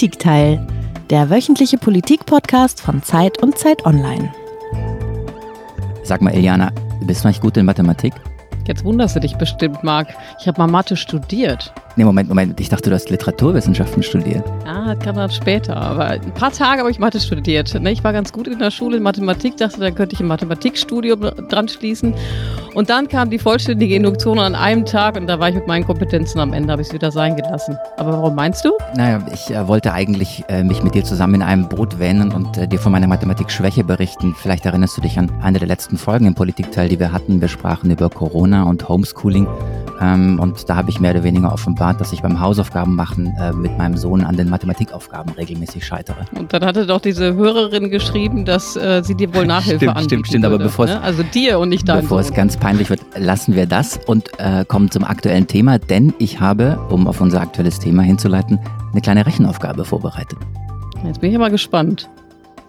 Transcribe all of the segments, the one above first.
Das Politikteil, der wöchentliche Politik-Podcast von Zeit und Zeit Online. Sag mal, Eliana, bist du eigentlich gut in Mathematik? Jetzt wunderst du dich bestimmt, Marc. Ich habe mal Mathe studiert. Nee, Moment, Moment. Ich dachte, du hast Literaturwissenschaften studiert. Ja, das kam dann später. Aber ein paar Tage habe ich Mathe studiert. Ne, ich war ganz gut in der Schule in Mathematik, dachte, dann könnte ich ein Mathematikstudium dran schließen. Und dann kam die vollständige Induktion an einem Tag und da war ich mit meinen Kompetenzen am Ende, habe ich es wieder sein gelassen. Aber warum meinst du? Naja, ich äh, wollte eigentlich äh, mich mit dir zusammen in einem Boot wähnen und äh, dir von meiner Mathematik-Schwäche berichten. Vielleicht erinnerst du dich an eine der letzten Folgen im Politikteil, die wir hatten. Wir sprachen über Corona und Homeschooling. Ähm, und da habe ich mehr oder weniger offenbart, dass ich beim Hausaufgaben machen äh, mit meinem Sohn an den Mathematikaufgaben regelmäßig scheitere. Und dann hatte doch diese Hörerin geschrieben, dass äh, sie dir wohl Nachhilfe stimmt, anbieten Stimmt, stimmt, aber würde, bevor ne? Also dir und nicht deinem Bevor es Sohn. ganz peinlich wird, lassen wir das und äh, kommen zum aktuellen Thema, denn ich habe, um auf unser aktuelles Thema hinzuleiten, eine kleine Rechenaufgabe vorbereitet. Jetzt bin ich aber gespannt.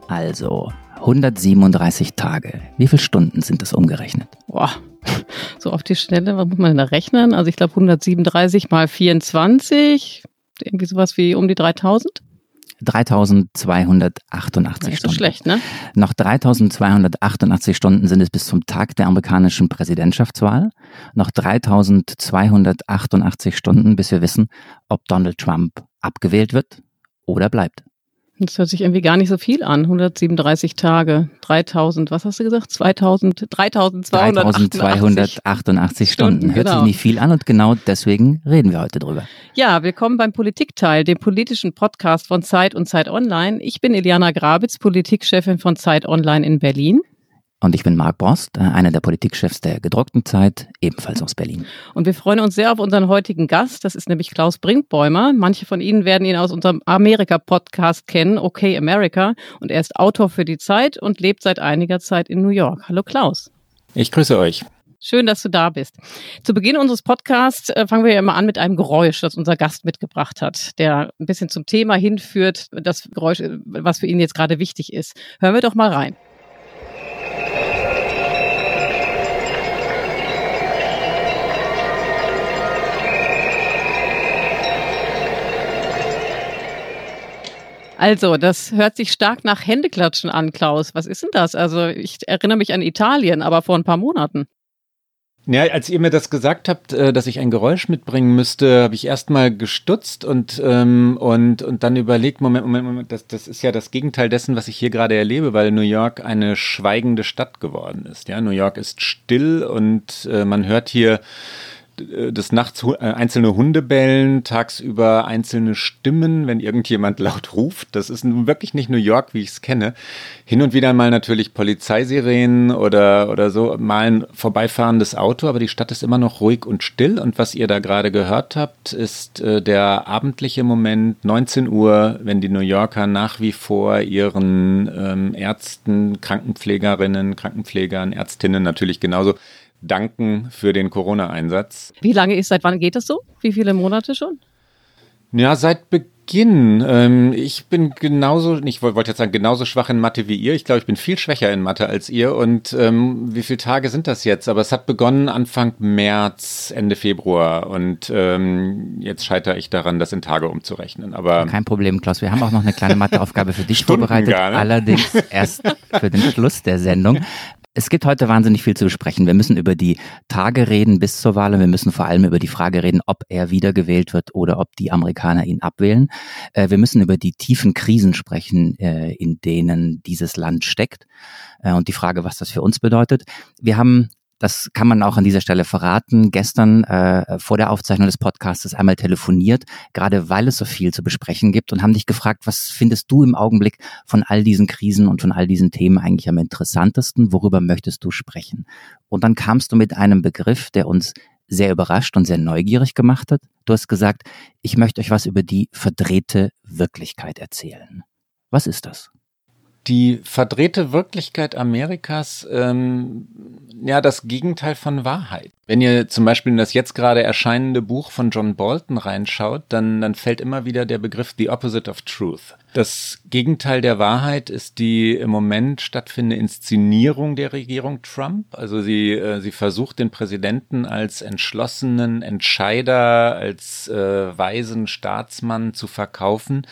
Also 137 Tage. Wie viele Stunden sind das umgerechnet? Boah, so auf die Schnelle, was muss man denn da rechnen? Also ich glaube 137 mal 24, irgendwie sowas wie um die 3000. 3288 Nicht so Stunden. schlecht, ne? Noch 3288 Stunden sind es bis zum Tag der amerikanischen Präsidentschaftswahl. Noch 3288 Stunden, bis wir wissen, ob Donald Trump abgewählt wird oder bleibt. Das hört sich irgendwie gar nicht so viel an. 137 Tage, 3000, was hast du gesagt? 2000, 3288. 3288 Stunden. Hört genau. sich nicht viel an und genau deswegen reden wir heute drüber. Ja, willkommen beim Politikteil, dem politischen Podcast von Zeit und Zeit Online. Ich bin Eliana Grabitz, Politikchefin von Zeit Online in Berlin. Und ich bin Marc Borst, äh, einer der Politikchefs der gedruckten Zeit, ebenfalls aus Berlin. Und wir freuen uns sehr auf unseren heutigen Gast. Das ist nämlich Klaus Brinkbäumer. Manche von Ihnen werden ihn aus unserem Amerika-Podcast kennen, Okay America. Und er ist Autor für die Zeit und lebt seit einiger Zeit in New York. Hallo Klaus. Ich grüße euch. Schön, dass du da bist. Zu Beginn unseres Podcasts äh, fangen wir ja immer an mit einem Geräusch, das unser Gast mitgebracht hat, der ein bisschen zum Thema hinführt, das Geräusch, äh, was für ihn jetzt gerade wichtig ist. Hören wir doch mal rein. Also, das hört sich stark nach Händeklatschen an, Klaus. Was ist denn das? Also, ich erinnere mich an Italien, aber vor ein paar Monaten. Ja, als ihr mir das gesagt habt, äh, dass ich ein Geräusch mitbringen müsste, habe ich erstmal gestutzt und, ähm, und, und dann überlegt, Moment, Moment, Moment, das, das ist ja das Gegenteil dessen, was ich hier gerade erlebe, weil New York eine schweigende Stadt geworden ist. Ja, New York ist still und äh, man hört hier des Nachts äh, einzelne Hunde bellen, tagsüber einzelne Stimmen, wenn irgendjemand laut ruft. Das ist nun wirklich nicht New York, wie ich es kenne. Hin und wieder mal natürlich Polizeisirenen oder, oder so, mal ein vorbeifahrendes Auto, aber die Stadt ist immer noch ruhig und still. Und was ihr da gerade gehört habt, ist äh, der abendliche Moment, 19 Uhr, wenn die New Yorker nach wie vor ihren ähm, Ärzten, Krankenpflegerinnen, Krankenpflegern, Ärztinnen natürlich genauso danken für den Corona-Einsatz. Wie lange ist, seit wann geht das so? Wie viele Monate schon? Ja, seit Beginn. Ähm, ich bin genauso, ich wollte jetzt sagen, genauso schwach in Mathe wie ihr. Ich glaube, ich bin viel schwächer in Mathe als ihr. Und ähm, wie viele Tage sind das jetzt? Aber es hat begonnen Anfang März, Ende Februar. Und ähm, jetzt scheitere ich daran, das in Tage umzurechnen. Aber Kein Problem, Klaus. Wir haben auch noch eine kleine Matheaufgabe für dich Stunden vorbereitet. gar, ne? Allerdings erst für den Schluss der Sendung. Es gibt heute wahnsinnig viel zu besprechen. Wir müssen über die Tage reden bis zur Wahl und wir müssen vor allem über die Frage reden, ob er wiedergewählt wird oder ob die Amerikaner ihn abwählen. Äh, Wir müssen über die tiefen Krisen sprechen, äh, in denen dieses Land steckt äh, und die Frage, was das für uns bedeutet. Wir haben das kann man auch an dieser Stelle verraten. Gestern äh, vor der Aufzeichnung des Podcasts einmal telefoniert, gerade weil es so viel zu besprechen gibt und haben dich gefragt, was findest du im Augenblick von all diesen Krisen und von all diesen Themen eigentlich am interessantesten? Worüber möchtest du sprechen? Und dann kamst du mit einem Begriff, der uns sehr überrascht und sehr neugierig gemacht hat. Du hast gesagt, ich möchte euch was über die verdrehte Wirklichkeit erzählen. Was ist das? Die verdrehte Wirklichkeit Amerikas ähm, ja das Gegenteil von Wahrheit. Wenn ihr zum Beispiel in das jetzt gerade erscheinende Buch von John Bolton reinschaut, dann, dann fällt immer wieder der Begriff The Opposite of Truth. Das Gegenteil der Wahrheit ist die im Moment stattfindende Inszenierung der Regierung Trump. Also sie, äh, sie versucht den Präsidenten als entschlossenen Entscheider, als äh, weisen Staatsmann zu verkaufen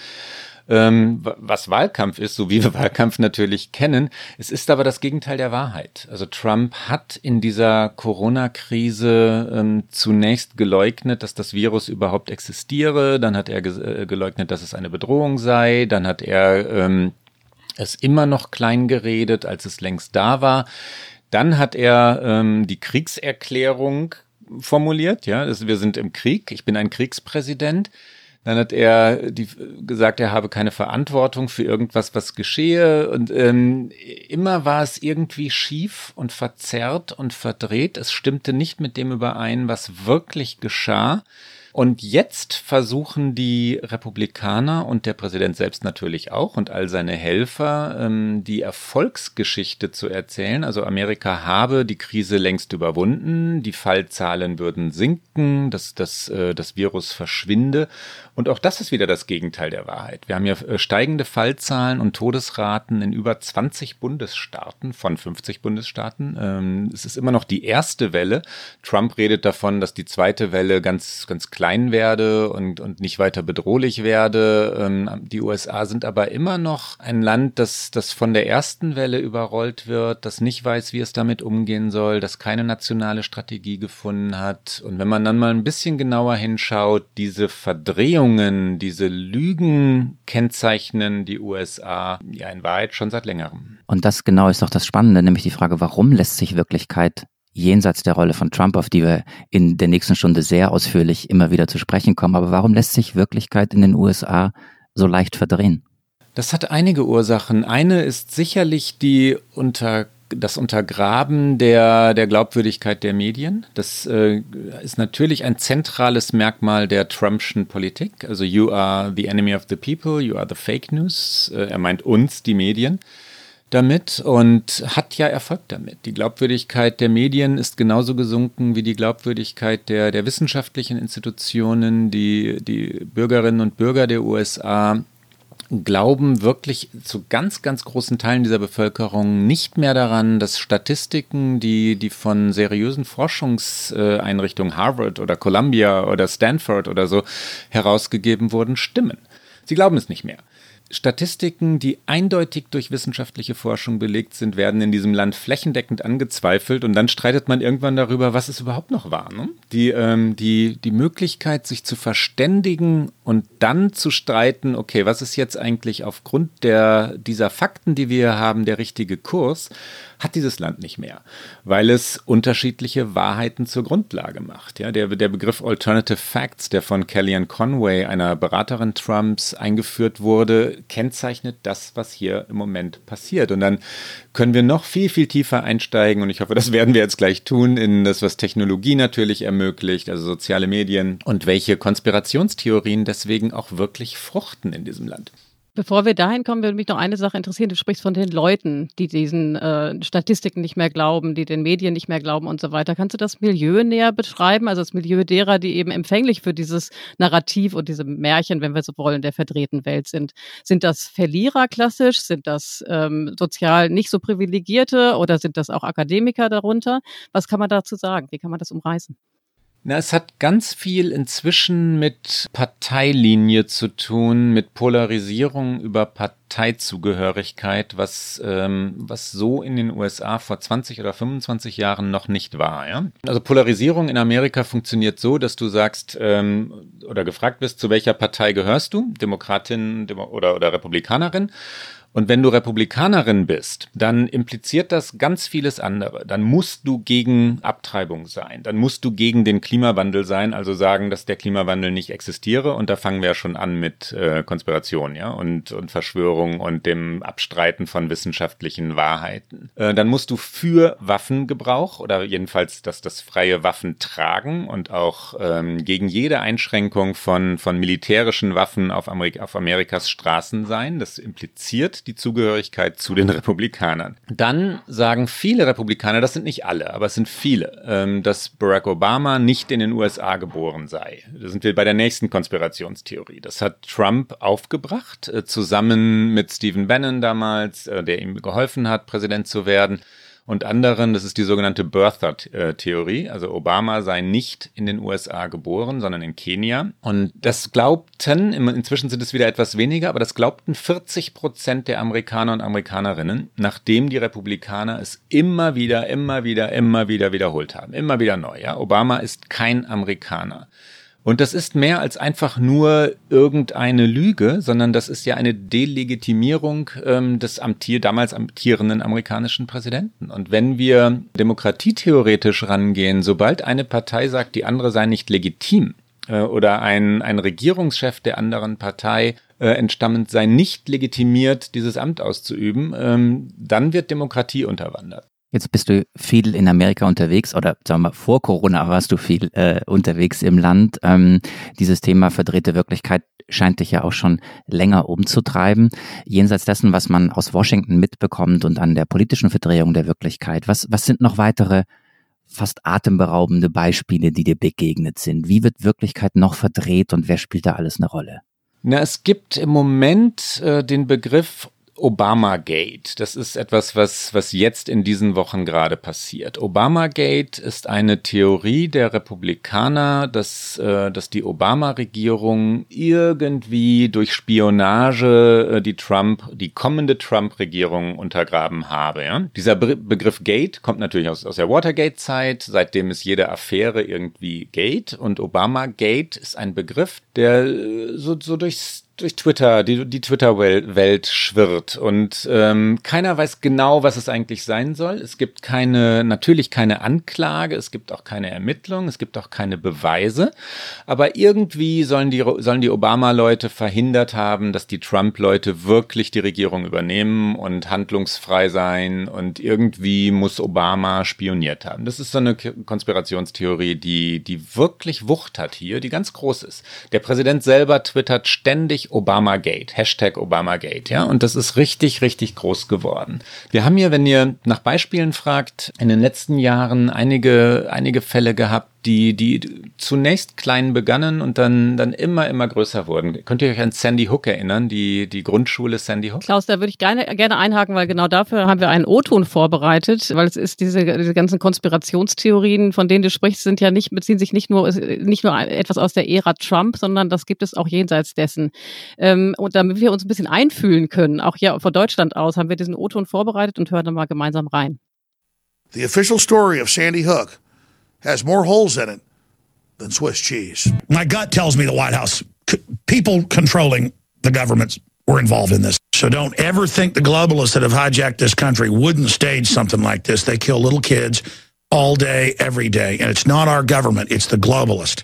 ähm, was Wahlkampf ist, so wie wir Wahlkampf natürlich kennen. Es ist aber das Gegenteil der Wahrheit. Also Trump hat in dieser Corona-Krise ähm, zunächst geleugnet, dass das Virus überhaupt existiere. Dann hat er ge äh, geleugnet, dass es eine Bedrohung sei. Dann hat er ähm, es immer noch klein geredet, als es längst da war. Dann hat er ähm, die Kriegserklärung formuliert, ja, wir sind im Krieg, ich bin ein Kriegspräsident. Dann hat er die, gesagt, er habe keine Verantwortung für irgendwas, was geschehe. Und ähm, immer war es irgendwie schief und verzerrt und verdreht. Es stimmte nicht mit dem überein, was wirklich geschah. Und jetzt versuchen die Republikaner und der Präsident selbst natürlich auch und all seine Helfer ähm, die Erfolgsgeschichte zu erzählen. Also Amerika habe die Krise längst überwunden, die Fallzahlen würden sinken, dass das, äh, das Virus verschwinde. Und auch das ist wieder das Gegenteil der Wahrheit. Wir haben ja äh, steigende Fallzahlen und Todesraten in über 20 Bundesstaaten von 50 Bundesstaaten. Ähm, es ist immer noch die erste Welle. Trump redet davon, dass die zweite Welle ganz, ganz klein werde und, und nicht weiter bedrohlich werde. Ähm, die USA sind aber immer noch ein Land, das, das von der ersten Welle überrollt wird, das nicht weiß, wie es damit umgehen soll, das keine nationale Strategie gefunden hat. Und wenn man dann mal ein bisschen genauer hinschaut, diese Verdrehung Verschwörungen, diese Lügen kennzeichnen die USA ja in Wahrheit schon seit längerem. Und das genau ist doch das Spannende, nämlich die Frage, warum lässt sich Wirklichkeit jenseits der Rolle von Trump, auf die wir in der nächsten Stunde sehr ausführlich immer wieder zu sprechen kommen, aber warum lässt sich Wirklichkeit in den USA so leicht verdrehen? Das hat einige Ursachen. Eine ist sicherlich die unter das Untergraben der, der Glaubwürdigkeit der Medien. Das äh, ist natürlich ein zentrales Merkmal der Trumpschen Politik. Also you are the enemy of the people, you are the fake news. Äh, er meint uns, die Medien damit und hat ja Erfolg damit. Die Glaubwürdigkeit der Medien ist genauso gesunken wie die Glaubwürdigkeit der, der wissenschaftlichen Institutionen. Die, die Bürgerinnen und Bürger der USA glauben wirklich zu ganz, ganz großen Teilen dieser Bevölkerung nicht mehr daran, dass Statistiken, die, die von seriösen Forschungseinrichtungen Harvard oder Columbia oder Stanford oder so herausgegeben wurden, stimmen. Sie glauben es nicht mehr. Statistiken, die eindeutig durch wissenschaftliche Forschung belegt sind, werden in diesem Land flächendeckend angezweifelt und dann streitet man irgendwann darüber, was es überhaupt noch war. Ne? Die, ähm, die, die Möglichkeit, sich zu verständigen und dann zu streiten, okay, was ist jetzt eigentlich aufgrund der, dieser Fakten, die wir haben, der richtige Kurs, hat dieses Land nicht mehr, weil es unterschiedliche Wahrheiten zur Grundlage macht. Ja, der, der Begriff Alternative Facts, der von Kellyanne Conway, einer Beraterin Trumps, eingeführt wurde, kennzeichnet das, was hier im Moment passiert. Und dann können wir noch viel, viel tiefer einsteigen und ich hoffe, das werden wir jetzt gleich tun, in das, was Technologie natürlich ermöglicht, also soziale Medien und welche Konspirationstheorien deswegen auch wirklich fruchten in diesem Land. Bevor wir dahin kommen, würde mich noch eine Sache interessieren. Du sprichst von den Leuten, die diesen äh, Statistiken nicht mehr glauben, die den Medien nicht mehr glauben und so weiter. Kannst du das Milieu näher beschreiben? Also das Milieu derer, die eben empfänglich für dieses Narrativ und diese Märchen, wenn wir so wollen, der verdrehten Welt sind. Sind das Verlierer klassisch? Sind das ähm, sozial nicht so privilegierte oder sind das auch Akademiker darunter? Was kann man dazu sagen? Wie kann man das umreißen? Na, es hat ganz viel inzwischen mit Parteilinie zu tun, mit Polarisierung über Parteizugehörigkeit, was, ähm, was so in den USA vor 20 oder 25 Jahren noch nicht war. Ja? Also Polarisierung in Amerika funktioniert so, dass du sagst ähm, oder gefragt bist, zu welcher Partei gehörst du, Demokratin Demo oder, oder Republikanerin. Und wenn du Republikanerin bist, dann impliziert das ganz vieles andere. Dann musst du gegen Abtreibung sein. Dann musst du gegen den Klimawandel sein, also sagen, dass der Klimawandel nicht existiere. Und da fangen wir ja schon an mit äh, Konspiration, ja, und, und Verschwörung und dem Abstreiten von wissenschaftlichen Wahrheiten. Äh, dann musst du für Waffengebrauch oder jedenfalls dass das freie Waffen tragen und auch ähm, gegen jede Einschränkung von, von militärischen Waffen auf, Amerik auf Amerikas Straßen sein. Das impliziert die Zugehörigkeit zu den Republikanern. Dann sagen viele Republikaner, das sind nicht alle, aber es sind viele, ähm, dass Barack Obama nicht in den USA geboren sei. Da sind wir bei der nächsten Konspirationstheorie. Das hat Trump aufgebracht, äh, zusammen mit Stephen Bannon damals, äh, der ihm geholfen hat, Präsident zu werden und anderen, das ist die sogenannte Birther-Theorie. Also Obama sei nicht in den USA geboren, sondern in Kenia. Und das glaubten, inzwischen sind es wieder etwas weniger, aber das glaubten 40 Prozent der Amerikaner und Amerikanerinnen, nachdem die Republikaner es immer wieder, immer wieder, immer wieder wiederholt haben. Immer wieder neu. Ja? Obama ist kein Amerikaner. Und das ist mehr als einfach nur irgendeine Lüge, sondern das ist ja eine Delegitimierung ähm, des amtier damals amtierenden amerikanischen Präsidenten. Und wenn wir demokratietheoretisch rangehen, sobald eine Partei sagt, die andere sei nicht legitim äh, oder ein, ein Regierungschef der anderen Partei äh, entstammend sei nicht legitimiert, dieses Amt auszuüben, ähm, dann wird Demokratie unterwandert. Jetzt bist du viel in Amerika unterwegs oder sagen wir mal, vor Corona warst du viel äh, unterwegs im Land. Ähm, dieses Thema verdrehte Wirklichkeit scheint dich ja auch schon länger umzutreiben. Jenseits dessen, was man aus Washington mitbekommt und an der politischen Verdrehung der Wirklichkeit, was, was sind noch weitere fast atemberaubende Beispiele, die dir begegnet sind? Wie wird Wirklichkeit noch verdreht und wer spielt da alles eine Rolle? Na, es gibt im Moment äh, den Begriff Obamagate. Das ist etwas, was, was jetzt in diesen Wochen gerade passiert. Obamagate ist eine Theorie der Republikaner, dass, äh, dass die Obama-Regierung irgendwie durch Spionage äh, die Trump, die kommende Trump-Regierung untergraben habe. Ja? Dieser Be Begriff Gate kommt natürlich aus, aus der Watergate-Zeit. Seitdem ist jede Affäre irgendwie Gate und Obamagate ist ein Begriff, der äh, so, so durchs durch Twitter, die, die Twitter-Welt schwirrt und ähm, keiner weiß genau, was es eigentlich sein soll. Es gibt keine, natürlich keine Anklage, es gibt auch keine Ermittlung, es gibt auch keine Beweise, aber irgendwie sollen die, sollen die Obama-Leute verhindert haben, dass die Trump-Leute wirklich die Regierung übernehmen und handlungsfrei sein und irgendwie muss Obama spioniert haben. Das ist so eine Konspirationstheorie, die, die wirklich Wucht hat hier, die ganz groß ist. Der Präsident selber twittert ständig Obamagate, Hashtag Obamagate, ja, und das ist richtig, richtig groß geworden. Wir haben hier, wenn ihr nach Beispielen fragt, in den letzten Jahren einige, einige Fälle gehabt, die, die zunächst klein begannen und dann, dann immer, immer größer wurden. Könnt ihr euch an Sandy Hook erinnern, die, die Grundschule Sandy Hook? Klaus, da würde ich gerne, gerne einhaken, weil genau dafür haben wir einen O-Ton vorbereitet, weil es ist diese, diese ganzen Konspirationstheorien, von denen du sprichst, sind ja nicht, beziehen sich nicht nur, nicht nur etwas aus der Ära Trump, sondern das gibt es auch jenseits dessen. Ähm, und damit wir uns ein bisschen einfühlen können, auch hier von Deutschland aus, haben wir diesen O-Ton vorbereitet und hören dann mal gemeinsam rein. The official story of Sandy Hook has more holes in it than Swiss cheese. My gut tells me the White House, people controlling the governments were involved in this. So don't ever think the globalists that have hijacked this country wouldn't stage something like this. They kill little kids all day, every day. And it's not our government, it's the globalist.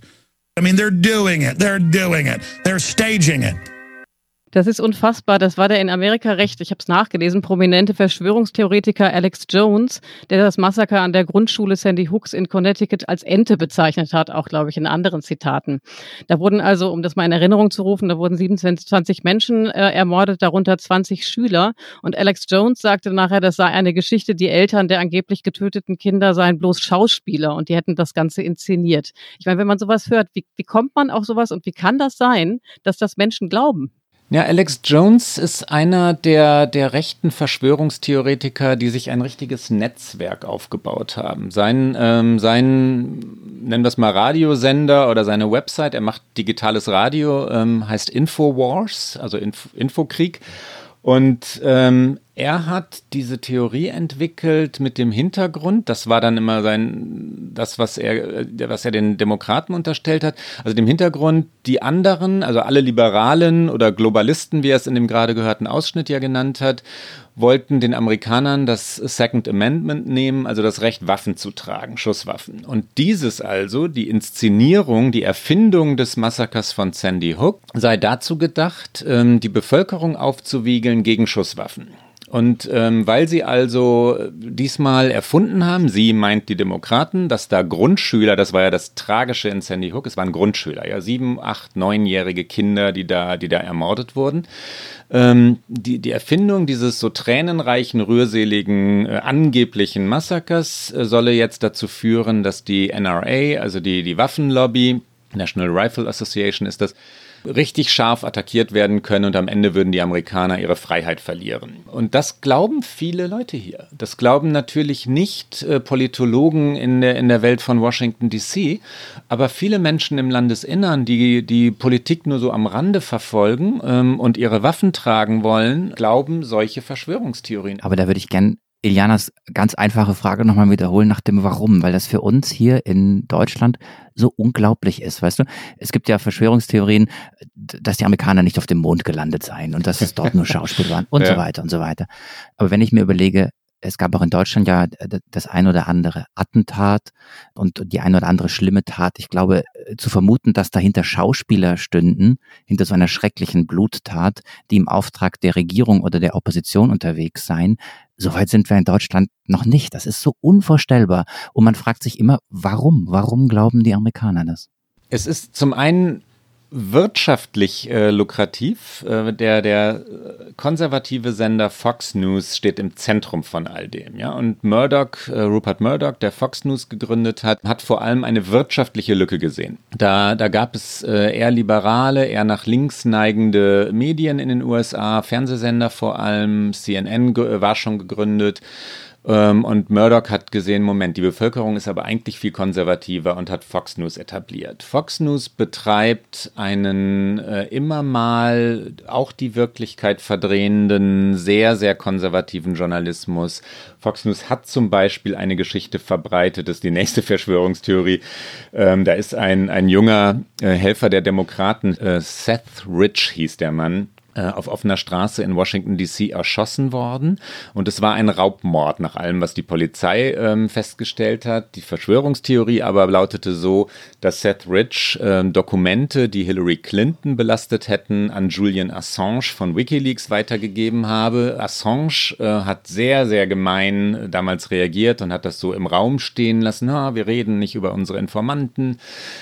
I mean, they're doing it. They're doing it. They're staging it. Das ist unfassbar. Das war der in Amerika recht, ich habe es nachgelesen, prominente Verschwörungstheoretiker Alex Jones, der das Massaker an der Grundschule Sandy Hooks in Connecticut als Ente bezeichnet hat, auch glaube ich in anderen Zitaten. Da wurden also, um das mal in Erinnerung zu rufen, da wurden 27 Menschen äh, ermordet, darunter 20 Schüler. Und Alex Jones sagte nachher, das sei eine Geschichte, die Eltern der angeblich getöteten Kinder seien bloß Schauspieler und die hätten das Ganze inszeniert. Ich meine, wenn man sowas hört, wie, wie kommt man auf sowas und wie kann das sein, dass das Menschen glauben? Ja, Alex Jones ist einer der, der rechten Verschwörungstheoretiker, die sich ein richtiges Netzwerk aufgebaut haben. Sein, ähm, sein nennen wir es mal Radiosender oder seine Website, er macht digitales Radio, ähm, heißt Infowars, also Inf Infokrieg. Und ähm, er hat diese Theorie entwickelt mit dem Hintergrund, das war dann immer sein, das, was er, was er den Demokraten unterstellt hat, also dem Hintergrund, die anderen, also alle Liberalen oder Globalisten, wie er es in dem gerade gehörten Ausschnitt ja genannt hat, wollten den Amerikanern das Second Amendment nehmen, also das Recht, Waffen zu tragen, Schusswaffen. Und dieses also, die Inszenierung, die Erfindung des Massakers von Sandy Hook, sei dazu gedacht, ähm, die Bevölkerung aufzuwiegeln gegen Schusswaffen. Und ähm, weil sie also diesmal erfunden haben, sie meint die Demokraten, dass da Grundschüler, das war ja das Tragische in Sandy Hook, es waren Grundschüler, ja, sieben, acht, neunjährige Kinder, die da, die da ermordet wurden. Ähm, die, die Erfindung dieses so tränenreichen, rührseligen, äh, angeblichen Massakers äh, solle jetzt dazu führen, dass die NRA, also die, die Waffenlobby, National Rifle Association ist das, richtig scharf attackiert werden können und am Ende würden die Amerikaner ihre Freiheit verlieren. Und das glauben viele Leute hier. Das glauben natürlich nicht äh, Politologen in der, in der Welt von Washington DC, aber viele Menschen im Landesinnern, die die Politik nur so am Rande verfolgen ähm, und ihre Waffen tragen wollen, glauben solche Verschwörungstheorien. Aber da würde ich gern Ilianas ganz einfache Frage nochmal wiederholen nach dem Warum, weil das für uns hier in Deutschland so unglaublich ist, weißt du? Es gibt ja Verschwörungstheorien, dass die Amerikaner nicht auf dem Mond gelandet seien und dass es dort nur Schauspiel waren und ja. so weiter und so weiter. Aber wenn ich mir überlege, es gab auch in Deutschland ja äh, das ein oder andere Attentat und die ein oder andere schlimme Tat. Ich glaube, äh, zu vermuten, dass dahinter Schauspieler stünden, hinter so einer schrecklichen Bluttat, die im Auftrag der Regierung oder der Opposition unterwegs seien, Soweit sind wir in Deutschland noch nicht. Das ist so unvorstellbar. Und man fragt sich immer, warum? Warum glauben die Amerikaner das? Es ist zum einen wirtschaftlich äh, lukrativ. Äh, der, der konservative Sender Fox News steht im Zentrum von all dem. Ja? Und Murdoch, äh, Rupert Murdoch, der Fox News gegründet hat, hat vor allem eine wirtschaftliche Lücke gesehen. Da, da gab es äh, eher liberale, eher nach links neigende Medien in den USA, Fernsehsender vor allem, CNN war schon gegründet. Ähm, und Murdoch hat gesehen, Moment, die Bevölkerung ist aber eigentlich viel konservativer und hat Fox News etabliert. Fox News betreibt einen äh, immer mal auch die Wirklichkeit verdrehenden, sehr, sehr konservativen Journalismus. Fox News hat zum Beispiel eine Geschichte verbreitet, das ist die nächste Verschwörungstheorie. Ähm, da ist ein, ein junger äh, Helfer der Demokraten, äh, Seth Rich hieß der Mann, auf offener Straße in Washington DC erschossen worden. Und es war ein Raubmord nach allem, was die Polizei ähm, festgestellt hat. Die Verschwörungstheorie aber lautete so, dass Seth Rich äh, Dokumente, die Hillary Clinton belastet hätten, an Julian Assange von Wikileaks weitergegeben habe. Assange äh, hat sehr, sehr gemein damals reagiert und hat das so im Raum stehen lassen. Ha, wir reden nicht über unsere Informanten,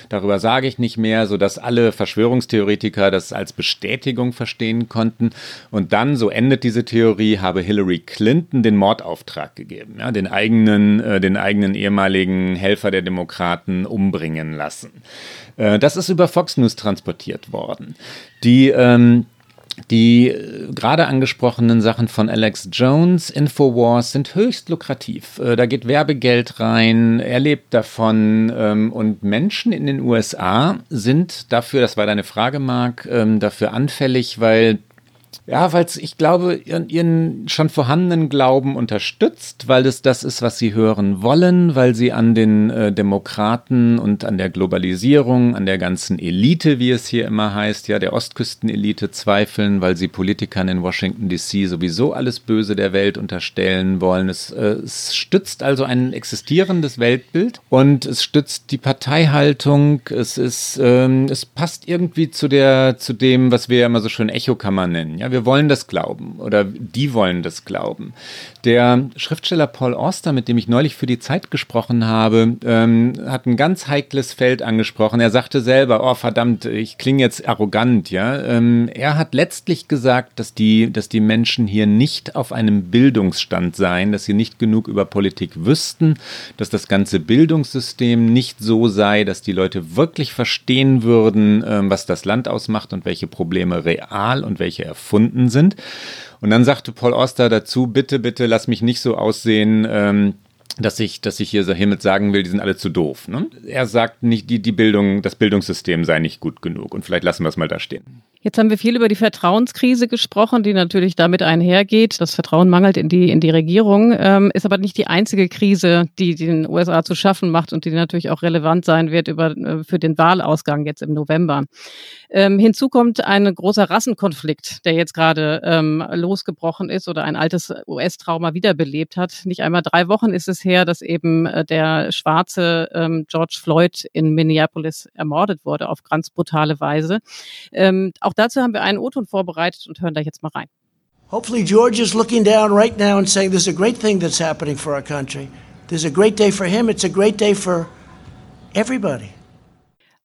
darüber sage ich nicht mehr, sodass alle Verschwörungstheoretiker das als Bestätigung verstehen konnten. Und dann, so endet diese Theorie, habe Hillary Clinton den Mordauftrag gegeben, ja, den eigenen, äh, den eigenen ehemaligen Helfer der Demokraten umbringen lassen. Äh, das ist über Fox News transportiert worden. Die ähm, die äh, gerade angesprochenen Sachen von Alex Jones, Infowars, sind höchst lukrativ. Äh, da geht Werbegeld rein, er lebt davon ähm, und Menschen in den USA sind dafür, das war deine Frage, Marc, ähm, dafür anfällig, weil ja, weil es, ich glaube, ihren, ihren, schon vorhandenen Glauben unterstützt, weil es das ist, was sie hören wollen, weil sie an den äh, Demokraten und an der Globalisierung, an der ganzen Elite, wie es hier immer heißt, ja, der Ostküstenelite zweifeln, weil sie Politikern in Washington DC sowieso alles Böse der Welt unterstellen wollen. Es, äh, es stützt also ein existierendes Weltbild und es stützt die Parteihaltung. Es ist, ähm, es passt irgendwie zu der, zu dem, was wir ja immer so schön Echokammer nennen. Ja, wir wollen das glauben oder die wollen das glauben. Der Schriftsteller Paul Auster, mit dem ich neulich für die Zeit gesprochen habe, ähm, hat ein ganz heikles Feld angesprochen. Er sagte selber, oh verdammt, ich klinge jetzt arrogant, ja. Ähm, er hat letztlich gesagt, dass die, dass die Menschen hier nicht auf einem Bildungsstand seien, dass sie nicht genug über Politik wüssten, dass das ganze Bildungssystem nicht so sei, dass die Leute wirklich verstehen würden, ähm, was das Land ausmacht und welche Probleme real und welche erfunden sind. Und dann sagte Paul Oster dazu, bitte, bitte lass mich nicht so aussehen, ähm, dass ich, dass ich hier so hiermit sagen will, die sind alle zu doof. Ne? Er sagt nicht, die, die Bildung, das Bildungssystem sei nicht gut genug. Und vielleicht lassen wir es mal da stehen. Jetzt haben wir viel über die Vertrauenskrise gesprochen, die natürlich damit einhergeht. Das Vertrauen mangelt in die, in die Regierung, ähm, ist aber nicht die einzige Krise, die den USA zu schaffen macht und die natürlich auch relevant sein wird über, äh, für den Wahlausgang jetzt im November. Ähm, hinzu kommt ein großer Rassenkonflikt, der jetzt gerade ähm, losgebrochen ist oder ein altes US-Trauma wiederbelebt hat. Nicht einmal drei Wochen ist es her, dass eben äh, der schwarze ähm, George Floyd in Minneapolis ermordet wurde auf ganz brutale Weise. Ähm, auch dazu haben wir einen O-Ton vorbereitet und hören da jetzt mal rein. Hopefully, George is looking down right now and saying, This is a great thing that's happening for our country. This is a great day for him. It's a great day for everybody.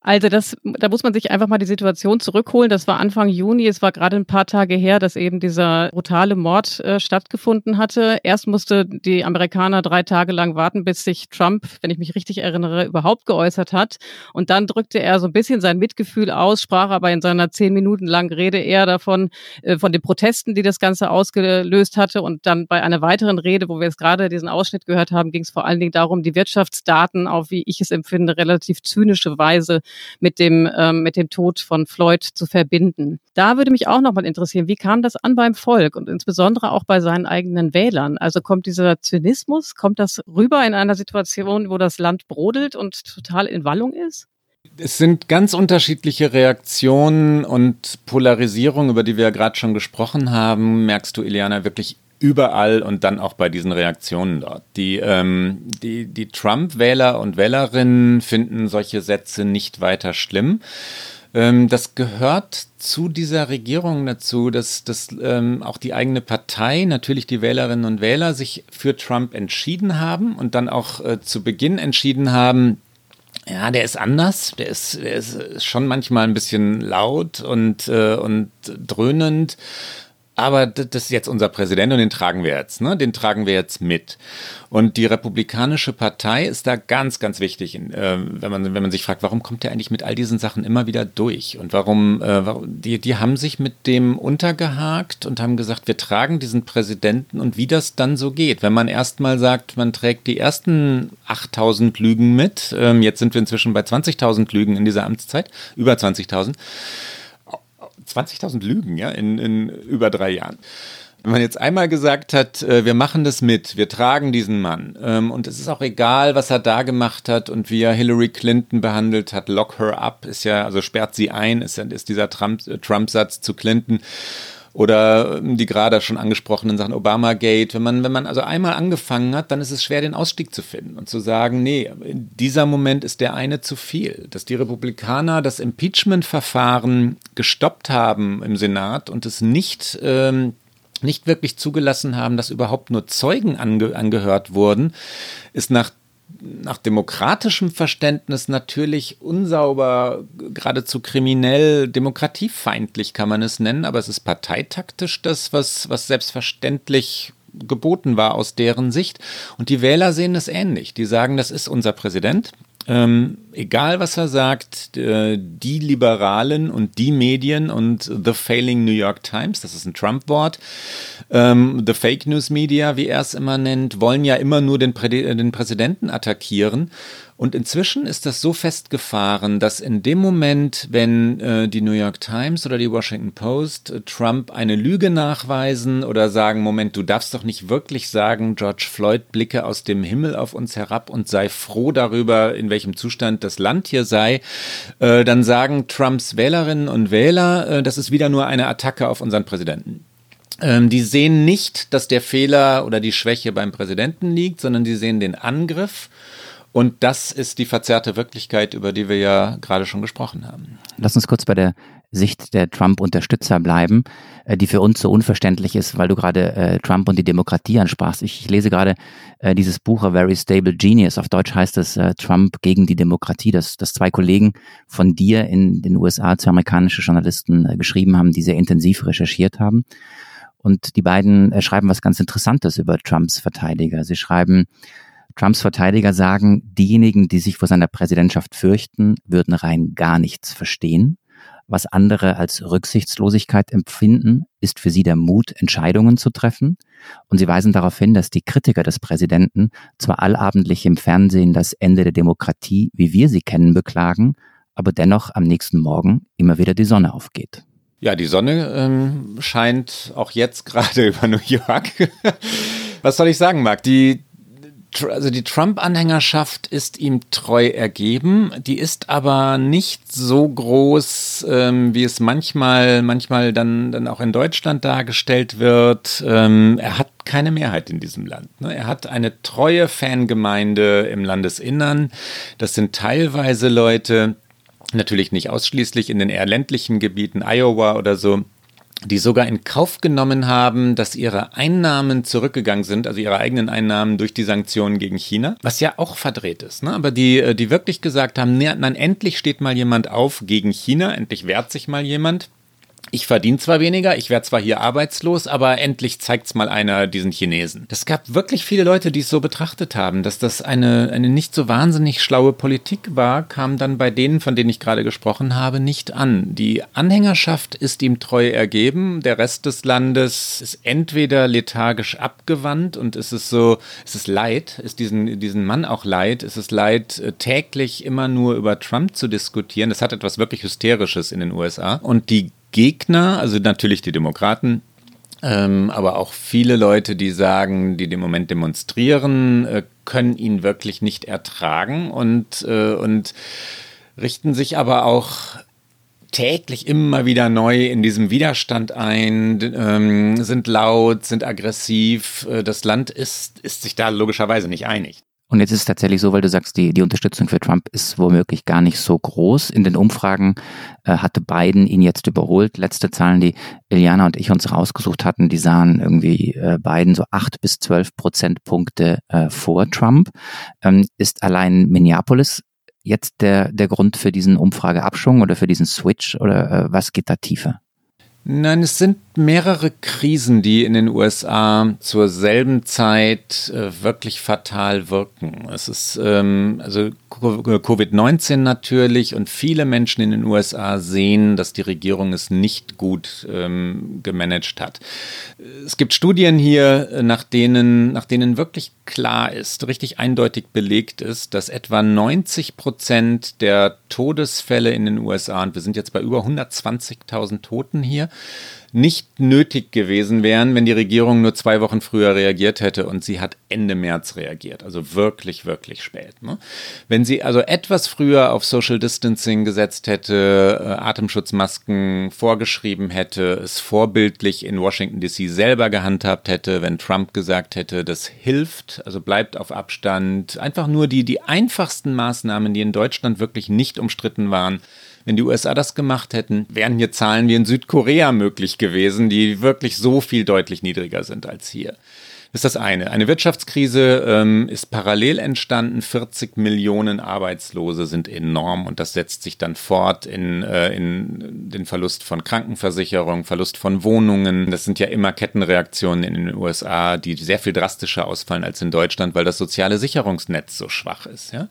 Also das, da muss man sich einfach mal die Situation zurückholen. Das war Anfang Juni. Es war gerade ein paar Tage her, dass eben dieser brutale Mord äh, stattgefunden hatte. Erst musste die Amerikaner drei Tage lang warten, bis sich Trump, wenn ich mich richtig erinnere, überhaupt geäußert hat. Und dann drückte er so ein bisschen sein Mitgefühl aus, sprach aber in seiner zehn Minuten langen Rede eher davon, äh, von den Protesten, die das Ganze ausgelöst hatte. Und dann bei einer weiteren Rede, wo wir jetzt gerade diesen Ausschnitt gehört haben, ging es vor allen Dingen darum, die Wirtschaftsdaten auf, wie ich es empfinde, relativ zynische Weise mit dem, ähm, mit dem Tod von Floyd zu verbinden. Da würde mich auch nochmal interessieren, wie kam das an beim Volk und insbesondere auch bei seinen eigenen Wählern? Also kommt dieser Zynismus, kommt das rüber in einer Situation, wo das Land brodelt und total in Wallung ist? Es sind ganz unterschiedliche Reaktionen und Polarisierung, über die wir ja gerade schon gesprochen haben, merkst du, Iliana, wirklich überall und dann auch bei diesen Reaktionen dort. Die, ähm, die, die Trump-Wähler und Wählerinnen finden solche Sätze nicht weiter schlimm. Ähm, das gehört zu dieser Regierung dazu, dass, dass ähm, auch die eigene Partei, natürlich die Wählerinnen und Wähler, sich für Trump entschieden haben und dann auch äh, zu Beginn entschieden haben, ja, der ist anders, der ist, der ist schon manchmal ein bisschen laut und, äh, und dröhnend aber das ist jetzt unser Präsident und den tragen wir jetzt, ne? Den tragen wir jetzt mit. Und die Republikanische Partei ist da ganz, ganz wichtig, äh, wenn man wenn man sich fragt, warum kommt der eigentlich mit all diesen Sachen immer wieder durch und warum, äh, die die haben sich mit dem untergehakt und haben gesagt, wir tragen diesen Präsidenten und wie das dann so geht, wenn man erstmal sagt, man trägt die ersten 8000 Lügen mit, ähm, jetzt sind wir inzwischen bei 20.000 Lügen in dieser Amtszeit, über 20.000 20.000 Lügen, ja, in, in über drei Jahren. Wenn man jetzt einmal gesagt hat, äh, wir machen das mit, wir tragen diesen Mann ähm, und es ist auch egal, was er da gemacht hat und wie er Hillary Clinton behandelt hat, lock her up, ist ja, also sperrt sie ein, ist, ist dieser äh, Trump-Satz Trump zu Clinton oder die gerade schon angesprochenen Sachen Obama-Gate. Wenn man, wenn man also einmal angefangen hat, dann ist es schwer, den Ausstieg zu finden und zu sagen, nee, dieser Moment ist der eine zu viel. Dass die Republikaner das Impeachment-Verfahren gestoppt haben im Senat und es nicht ähm, nicht wirklich zugelassen haben, dass überhaupt nur Zeugen ange angehört wurden, ist nach nach demokratischem Verständnis natürlich unsauber, geradezu kriminell, demokratiefeindlich kann man es nennen, aber es ist parteitaktisch das, was, was selbstverständlich geboten war aus deren Sicht. Und die Wähler sehen es ähnlich. Die sagen, das ist unser Präsident, ähm, egal was er sagt, äh, die Liberalen und die Medien und The Failing New York Times, das ist ein Trump-Wort, ähm, The Fake News Media, wie er es immer nennt, wollen ja immer nur den, Prä den Präsidenten attackieren. Und inzwischen ist das so festgefahren, dass in dem Moment, wenn äh, die New York Times oder die Washington Post äh, Trump eine Lüge nachweisen oder sagen, Moment, du darfst doch nicht wirklich sagen, George Floyd blicke aus dem Himmel auf uns herab und sei froh darüber, in welchem Zustand das Land hier sei, äh, dann sagen Trumps Wählerinnen und Wähler, äh, das ist wieder nur eine Attacke auf unseren Präsidenten. Ähm, die sehen nicht, dass der Fehler oder die Schwäche beim Präsidenten liegt, sondern die sehen den Angriff und das ist die verzerrte Wirklichkeit, über die wir ja gerade schon gesprochen haben. Lass uns kurz bei der Sicht der Trump-Unterstützer bleiben, äh, die für uns so unverständlich ist, weil du gerade äh, Trump und die Demokratie ansprachst. Ich, ich lese gerade äh, dieses Buch A Very Stable Genius. Auf Deutsch heißt es äh, Trump gegen die Demokratie, das, das zwei Kollegen von dir in den USA, zwei amerikanische Journalisten, äh, geschrieben haben, die sehr intensiv recherchiert haben. Und die beiden äh, schreiben was ganz Interessantes über Trumps Verteidiger. Sie schreiben, Trumps Verteidiger sagen, diejenigen, die sich vor seiner Präsidentschaft fürchten, würden rein gar nichts verstehen. Was andere als Rücksichtslosigkeit empfinden, ist für sie der Mut, Entscheidungen zu treffen. Und sie weisen darauf hin, dass die Kritiker des Präsidenten zwar allabendlich im Fernsehen das Ende der Demokratie, wie wir sie kennen, beklagen, aber dennoch am nächsten Morgen immer wieder die Sonne aufgeht. Ja, die Sonne ähm, scheint auch jetzt gerade über New York. Was soll ich sagen, Marc? Die, also die Trump-Anhängerschaft ist ihm treu ergeben. Die ist aber nicht so groß, ähm, wie es manchmal, manchmal dann, dann auch in Deutschland dargestellt wird. Ähm, er hat keine Mehrheit in diesem Land. Ne? Er hat eine treue Fangemeinde im Landesinnern. Das sind teilweise Leute, natürlich nicht ausschließlich in den eher ländlichen Gebieten, Iowa oder so, die sogar in Kauf genommen haben, dass ihre Einnahmen zurückgegangen sind, also ihre eigenen Einnahmen durch die Sanktionen gegen China, was ja auch verdreht ist. Ne? Aber die, äh, die wirklich gesagt haben, nein, endlich steht mal jemand auf gegen China, endlich wehrt sich mal jemand ich verdiene zwar weniger, ich werde zwar hier arbeitslos, aber endlich zeigt's mal einer diesen Chinesen. Das gab wirklich viele Leute, die es so betrachtet haben, dass das eine, eine nicht so wahnsinnig schlaue Politik war, kam dann bei denen, von denen ich gerade gesprochen habe, nicht an. Die Anhängerschaft ist ihm treu ergeben, der Rest des Landes ist entweder lethargisch abgewandt und es ist so, es ist leid, ist diesen, diesen Mann auch leid, es ist leid, äh, täglich immer nur über Trump zu diskutieren. Das hat etwas wirklich Hysterisches in den USA. Und die Gegner, also natürlich die Demokraten, ähm, aber auch viele Leute, die sagen, die im Moment demonstrieren, äh, können ihn wirklich nicht ertragen und, äh, und richten sich aber auch täglich immer wieder neu in diesem Widerstand ein, ähm, sind laut, sind aggressiv. Äh, das Land ist, ist sich da logischerweise nicht einig. Und jetzt ist es tatsächlich so, weil du sagst, die, die Unterstützung für Trump ist womöglich gar nicht so groß. In den Umfragen äh, hatte Biden ihn jetzt überholt. Letzte Zahlen, die Iliana und ich uns rausgesucht hatten, die sahen irgendwie äh, Biden so acht bis zwölf Prozentpunkte äh, vor Trump. Ähm, ist allein Minneapolis jetzt der, der Grund für diesen Umfrageabschwung oder für diesen Switch oder äh, was geht da tiefer? Nein, es sind mehrere Krisen, die in den USA zur selben Zeit äh, wirklich fatal wirken. Es ist ähm, also Covid-19 natürlich und viele Menschen in den USA sehen, dass die Regierung es nicht gut ähm, gemanagt hat. Es gibt Studien hier, nach denen, nach denen wirklich klar ist, richtig eindeutig belegt ist, dass etwa 90 Prozent der Todesfälle in den USA, und wir sind jetzt bei über 120.000 Toten hier, nicht nötig gewesen wären, wenn die Regierung nur zwei Wochen früher reagiert hätte und sie hat Ende März reagiert, also wirklich, wirklich spät. Ne? Wenn sie also etwas früher auf Social Distancing gesetzt hätte, äh, Atemschutzmasken vorgeschrieben hätte, es vorbildlich in Washington DC selber gehandhabt hätte, wenn Trump gesagt hätte, das hilft, also bleibt auf Abstand, einfach nur die, die einfachsten Maßnahmen, die in Deutschland wirklich nicht umstritten waren, wenn die USA das gemacht hätten, wären hier Zahlen wie in Südkorea möglich gewesen, die wirklich so viel deutlich niedriger sind als hier. Das ist das eine. Eine Wirtschaftskrise ähm, ist parallel entstanden. 40 Millionen Arbeitslose sind enorm und das setzt sich dann fort in, äh, in den Verlust von Krankenversicherung, Verlust von Wohnungen. Das sind ja immer Kettenreaktionen in den USA, die sehr viel drastischer ausfallen als in Deutschland, weil das soziale Sicherungsnetz so schwach ist. Ja?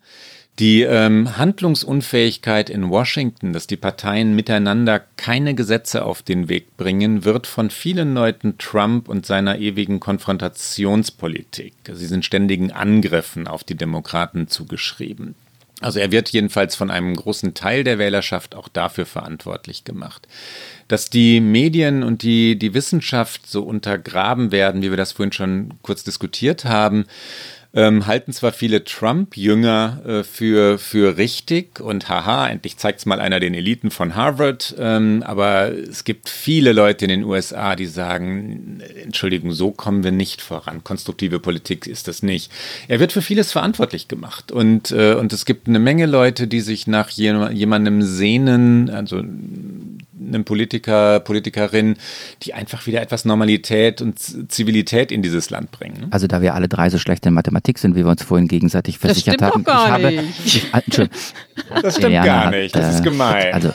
Die ähm, Handlungsunfähigkeit in Washington, dass die Parteien miteinander keine Gesetze auf den Weg bringen, wird von vielen Leuten Trump und seiner ewigen Konfrontationspolitik, sie sind ständigen Angriffen auf die Demokraten zugeschrieben. Also er wird jedenfalls von einem großen Teil der Wählerschaft auch dafür verantwortlich gemacht. Dass die Medien und die, die Wissenschaft so untergraben werden, wie wir das vorhin schon kurz diskutiert haben, ähm, halten zwar viele Trump-Jünger äh, für, für richtig und haha, endlich zeigt es mal einer den Eliten von Harvard, ähm, aber es gibt viele Leute in den USA, die sagen, Entschuldigung, so kommen wir nicht voran. Konstruktive Politik ist das nicht. Er wird für vieles verantwortlich gemacht und, äh, und es gibt eine Menge Leute, die sich nach jemandem sehnen, also einem Politiker, Politikerin, die einfach wieder etwas Normalität und Zivilität in dieses Land bringen. Ne? Also da wir alle drei so schlecht in Mathematik sind, wie wir uns vorhin gegenseitig versichert haben. Das stimmt haben. gar ich nicht. Habe, ich, das stimmt Eliana gar nicht, das ist gemein. Also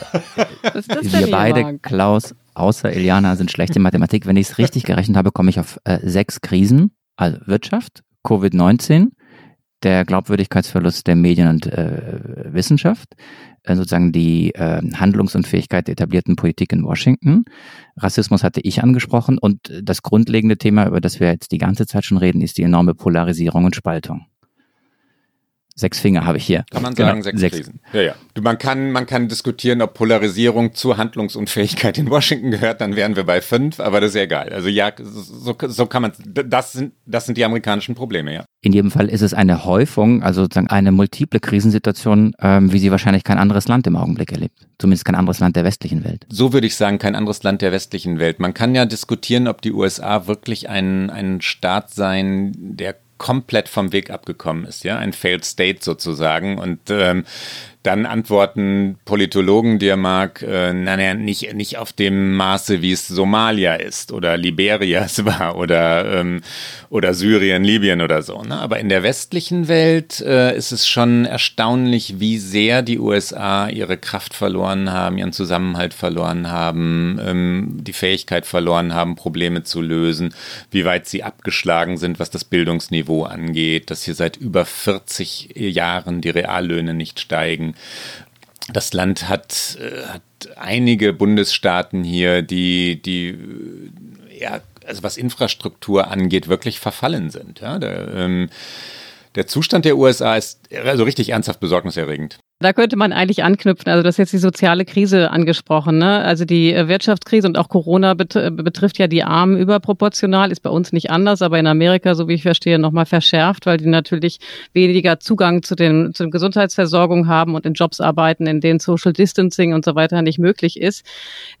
Was ist das wir beide, Marc? Klaus, außer Eliana, sind schlecht in Mathematik. Wenn ich es richtig gerechnet habe, komme ich auf äh, sechs Krisen. Also Wirtschaft, Covid-19, der Glaubwürdigkeitsverlust der Medien und äh, Wissenschaft, äh, sozusagen die äh, Handlungsunfähigkeit der etablierten Politik in Washington. Rassismus hatte ich angesprochen und das grundlegende Thema, über das wir jetzt die ganze Zeit schon reden, ist die enorme Polarisierung und Spaltung. Sechs Finger habe ich hier. Kann man Genau, sagen, sechs, Krisen. Ja, ja. Du, man, kann, man kann diskutieren, ob Polarisierung zur Handlungsunfähigkeit in Washington gehört, dann wären wir bei fünf, aber das ist ja egal. Also ja, so, so kann man, das sind, das sind die amerikanischen Probleme, ja. In jedem Fall ist es eine Häufung, also sozusagen eine multiple Krisensituation, ähm, wie sie wahrscheinlich kein anderes Land im Augenblick erlebt. Zumindest kein anderes Land der westlichen Welt. So würde ich sagen, kein anderes Land der westlichen Welt. Man kann ja diskutieren, ob die USA wirklich ein, ein Staat sein, der komplett vom Weg abgekommen ist, ja, ein Failed State sozusagen. Und ähm, dann antworten Politologen dir, Mark, äh, naja, nicht, nicht auf dem Maße, wie es Somalia ist oder Liberia es war oder, ähm, oder Syrien, Libyen oder so. Ne? Aber in der westlichen Welt äh, ist es schon erstaunlich, wie sehr die USA ihre Kraft verloren haben, ihren Zusammenhalt verloren haben, ähm, die Fähigkeit verloren haben, Probleme zu lösen, wie weit sie abgeschlagen sind, was das Bildungsniveau angeht, dass hier seit über 40 Jahren die Reallöhne nicht steigen das Land hat, äh, hat einige Bundesstaaten hier, die, die äh, ja, also was Infrastruktur angeht, wirklich verfallen sind. Ja, der, ähm, der Zustand der USA ist also richtig ernsthaft besorgniserregend. Da könnte man eigentlich anknüpfen. Also das ist jetzt die soziale Krise angesprochen. Ne? Also die äh, Wirtschaftskrise und auch Corona bet betrifft ja die Armen überproportional, ist bei uns nicht anders, aber in Amerika, so wie ich verstehe, nochmal verschärft, weil die natürlich weniger Zugang zu den, zu Gesundheitsversorgung haben und in Jobs arbeiten, in denen Social Distancing und so weiter nicht möglich ist.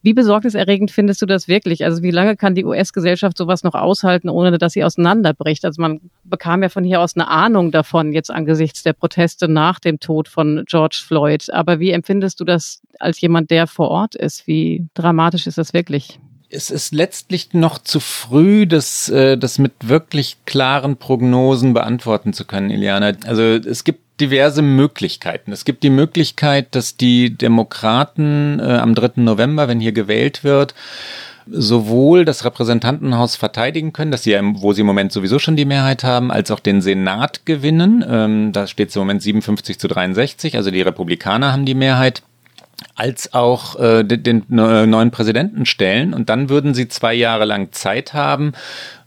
Wie besorgniserregend findest du das wirklich? Also wie lange kann die US-Gesellschaft sowas noch aushalten, ohne dass sie auseinanderbricht? Also man bekam ja von hier aus eine Ahnung davon, jetzt angesichts der Proteste nach dem Tod von George Floyd. Aber wie empfindest du das als jemand, der vor Ort ist? Wie dramatisch ist das wirklich? es ist letztlich noch zu früh, das, äh, das mit wirklich klaren Prognosen beantworten zu können, Iliana. Also es gibt diverse Möglichkeiten. Es gibt die Möglichkeit, dass die Demokraten äh, am 3. November, wenn hier gewählt wird, sowohl das Repräsentantenhaus verteidigen können, dass sie, wo sie im Moment sowieso schon die Mehrheit haben, als auch den Senat gewinnen. Ähm, da steht es im Moment 57 zu 63, also die Republikaner haben die Mehrheit als auch äh, den, den äh, neuen Präsidenten stellen. Und dann würden sie zwei Jahre lang Zeit haben,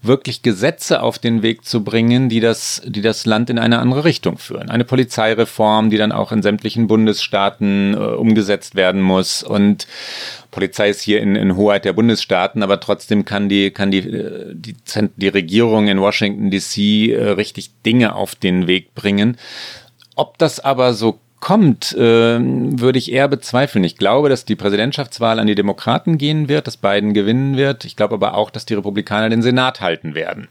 wirklich Gesetze auf den Weg zu bringen, die das, die das Land in eine andere Richtung führen. Eine Polizeireform, die dann auch in sämtlichen Bundesstaaten äh, umgesetzt werden muss. Und Polizei ist hier in, in Hoheit der Bundesstaaten, aber trotzdem kann die, kann die, äh, die, die Regierung in Washington DC äh, richtig Dinge auf den Weg bringen. Ob das aber so kommt, äh, würde ich eher bezweifeln. Ich glaube, dass die Präsidentschaftswahl an die Demokraten gehen wird, dass Biden gewinnen wird. Ich glaube aber auch, dass die Republikaner den Senat halten werden.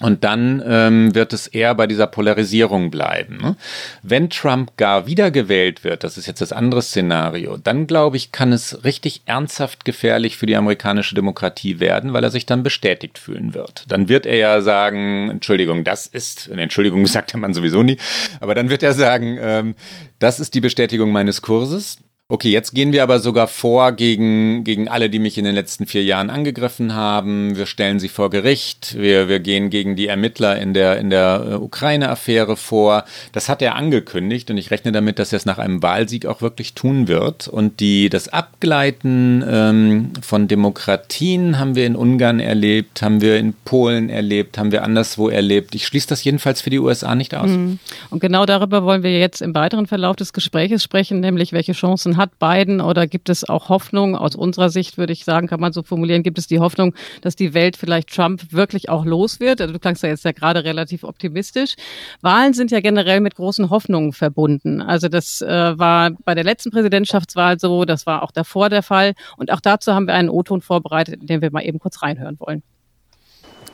Und dann ähm, wird es eher bei dieser Polarisierung bleiben. Ne? Wenn Trump gar wiedergewählt wird, das ist jetzt das andere Szenario, dann glaube ich, kann es richtig ernsthaft gefährlich für die amerikanische Demokratie werden, weil er sich dann bestätigt fühlen wird. Dann wird er ja sagen, Entschuldigung, das ist, Entschuldigung sagt der Mann sowieso nie, aber dann wird er sagen, ähm, das ist die Bestätigung meines Kurses. Okay, jetzt gehen wir aber sogar vor gegen, gegen alle, die mich in den letzten vier Jahren angegriffen haben. Wir stellen sie vor Gericht. Wir, wir gehen gegen die Ermittler in der, in der äh, Ukraine-Affäre vor. Das hat er angekündigt und ich rechne damit, dass er es nach einem Wahlsieg auch wirklich tun wird. Und die, das Abgleiten ähm, von Demokratien haben wir in Ungarn erlebt, haben wir in Polen erlebt, haben wir anderswo erlebt. Ich schließe das jedenfalls für die USA nicht aus. Mhm. Und genau darüber wollen wir jetzt im weiteren Verlauf des Gesprächs sprechen, nämlich welche Chancen hat Biden oder gibt es auch Hoffnung? Aus unserer Sicht würde ich sagen, kann man so formulieren, gibt es die Hoffnung, dass die Welt vielleicht Trump wirklich auch los wird? Also du klangst ja jetzt ja gerade relativ optimistisch. Wahlen sind ja generell mit großen Hoffnungen verbunden. Also das äh, war bei der letzten Präsidentschaftswahl so, das war auch davor der Fall. Und auch dazu haben wir einen O-Ton vorbereitet, in den wir mal eben kurz reinhören wollen.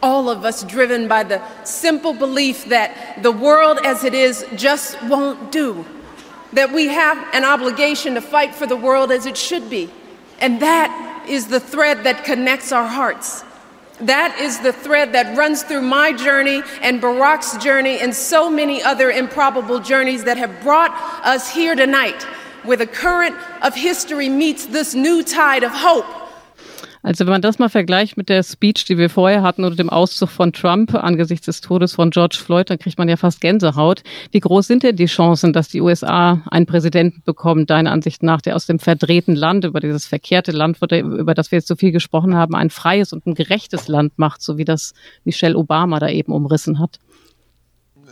all of us driven by the simple belief that the world as it is just won't do. That we have an obligation to fight for the world as it should be. And that is the thread that connects our hearts. That is the thread that runs through my journey and Barack's journey and so many other improbable journeys that have brought us here tonight, where the current of history meets this new tide of hope Also wenn man das mal vergleicht mit der Speech, die wir vorher hatten oder dem Auszug von Trump angesichts des Todes von George Floyd, dann kriegt man ja fast Gänsehaut. Wie groß sind denn die Chancen, dass die USA einen Präsidenten bekommen, deiner Ansicht nach, der aus dem verdrehten Land, über dieses verkehrte Land, über das wir jetzt so viel gesprochen haben, ein freies und ein gerechtes Land macht, so wie das Michelle Obama da eben umrissen hat?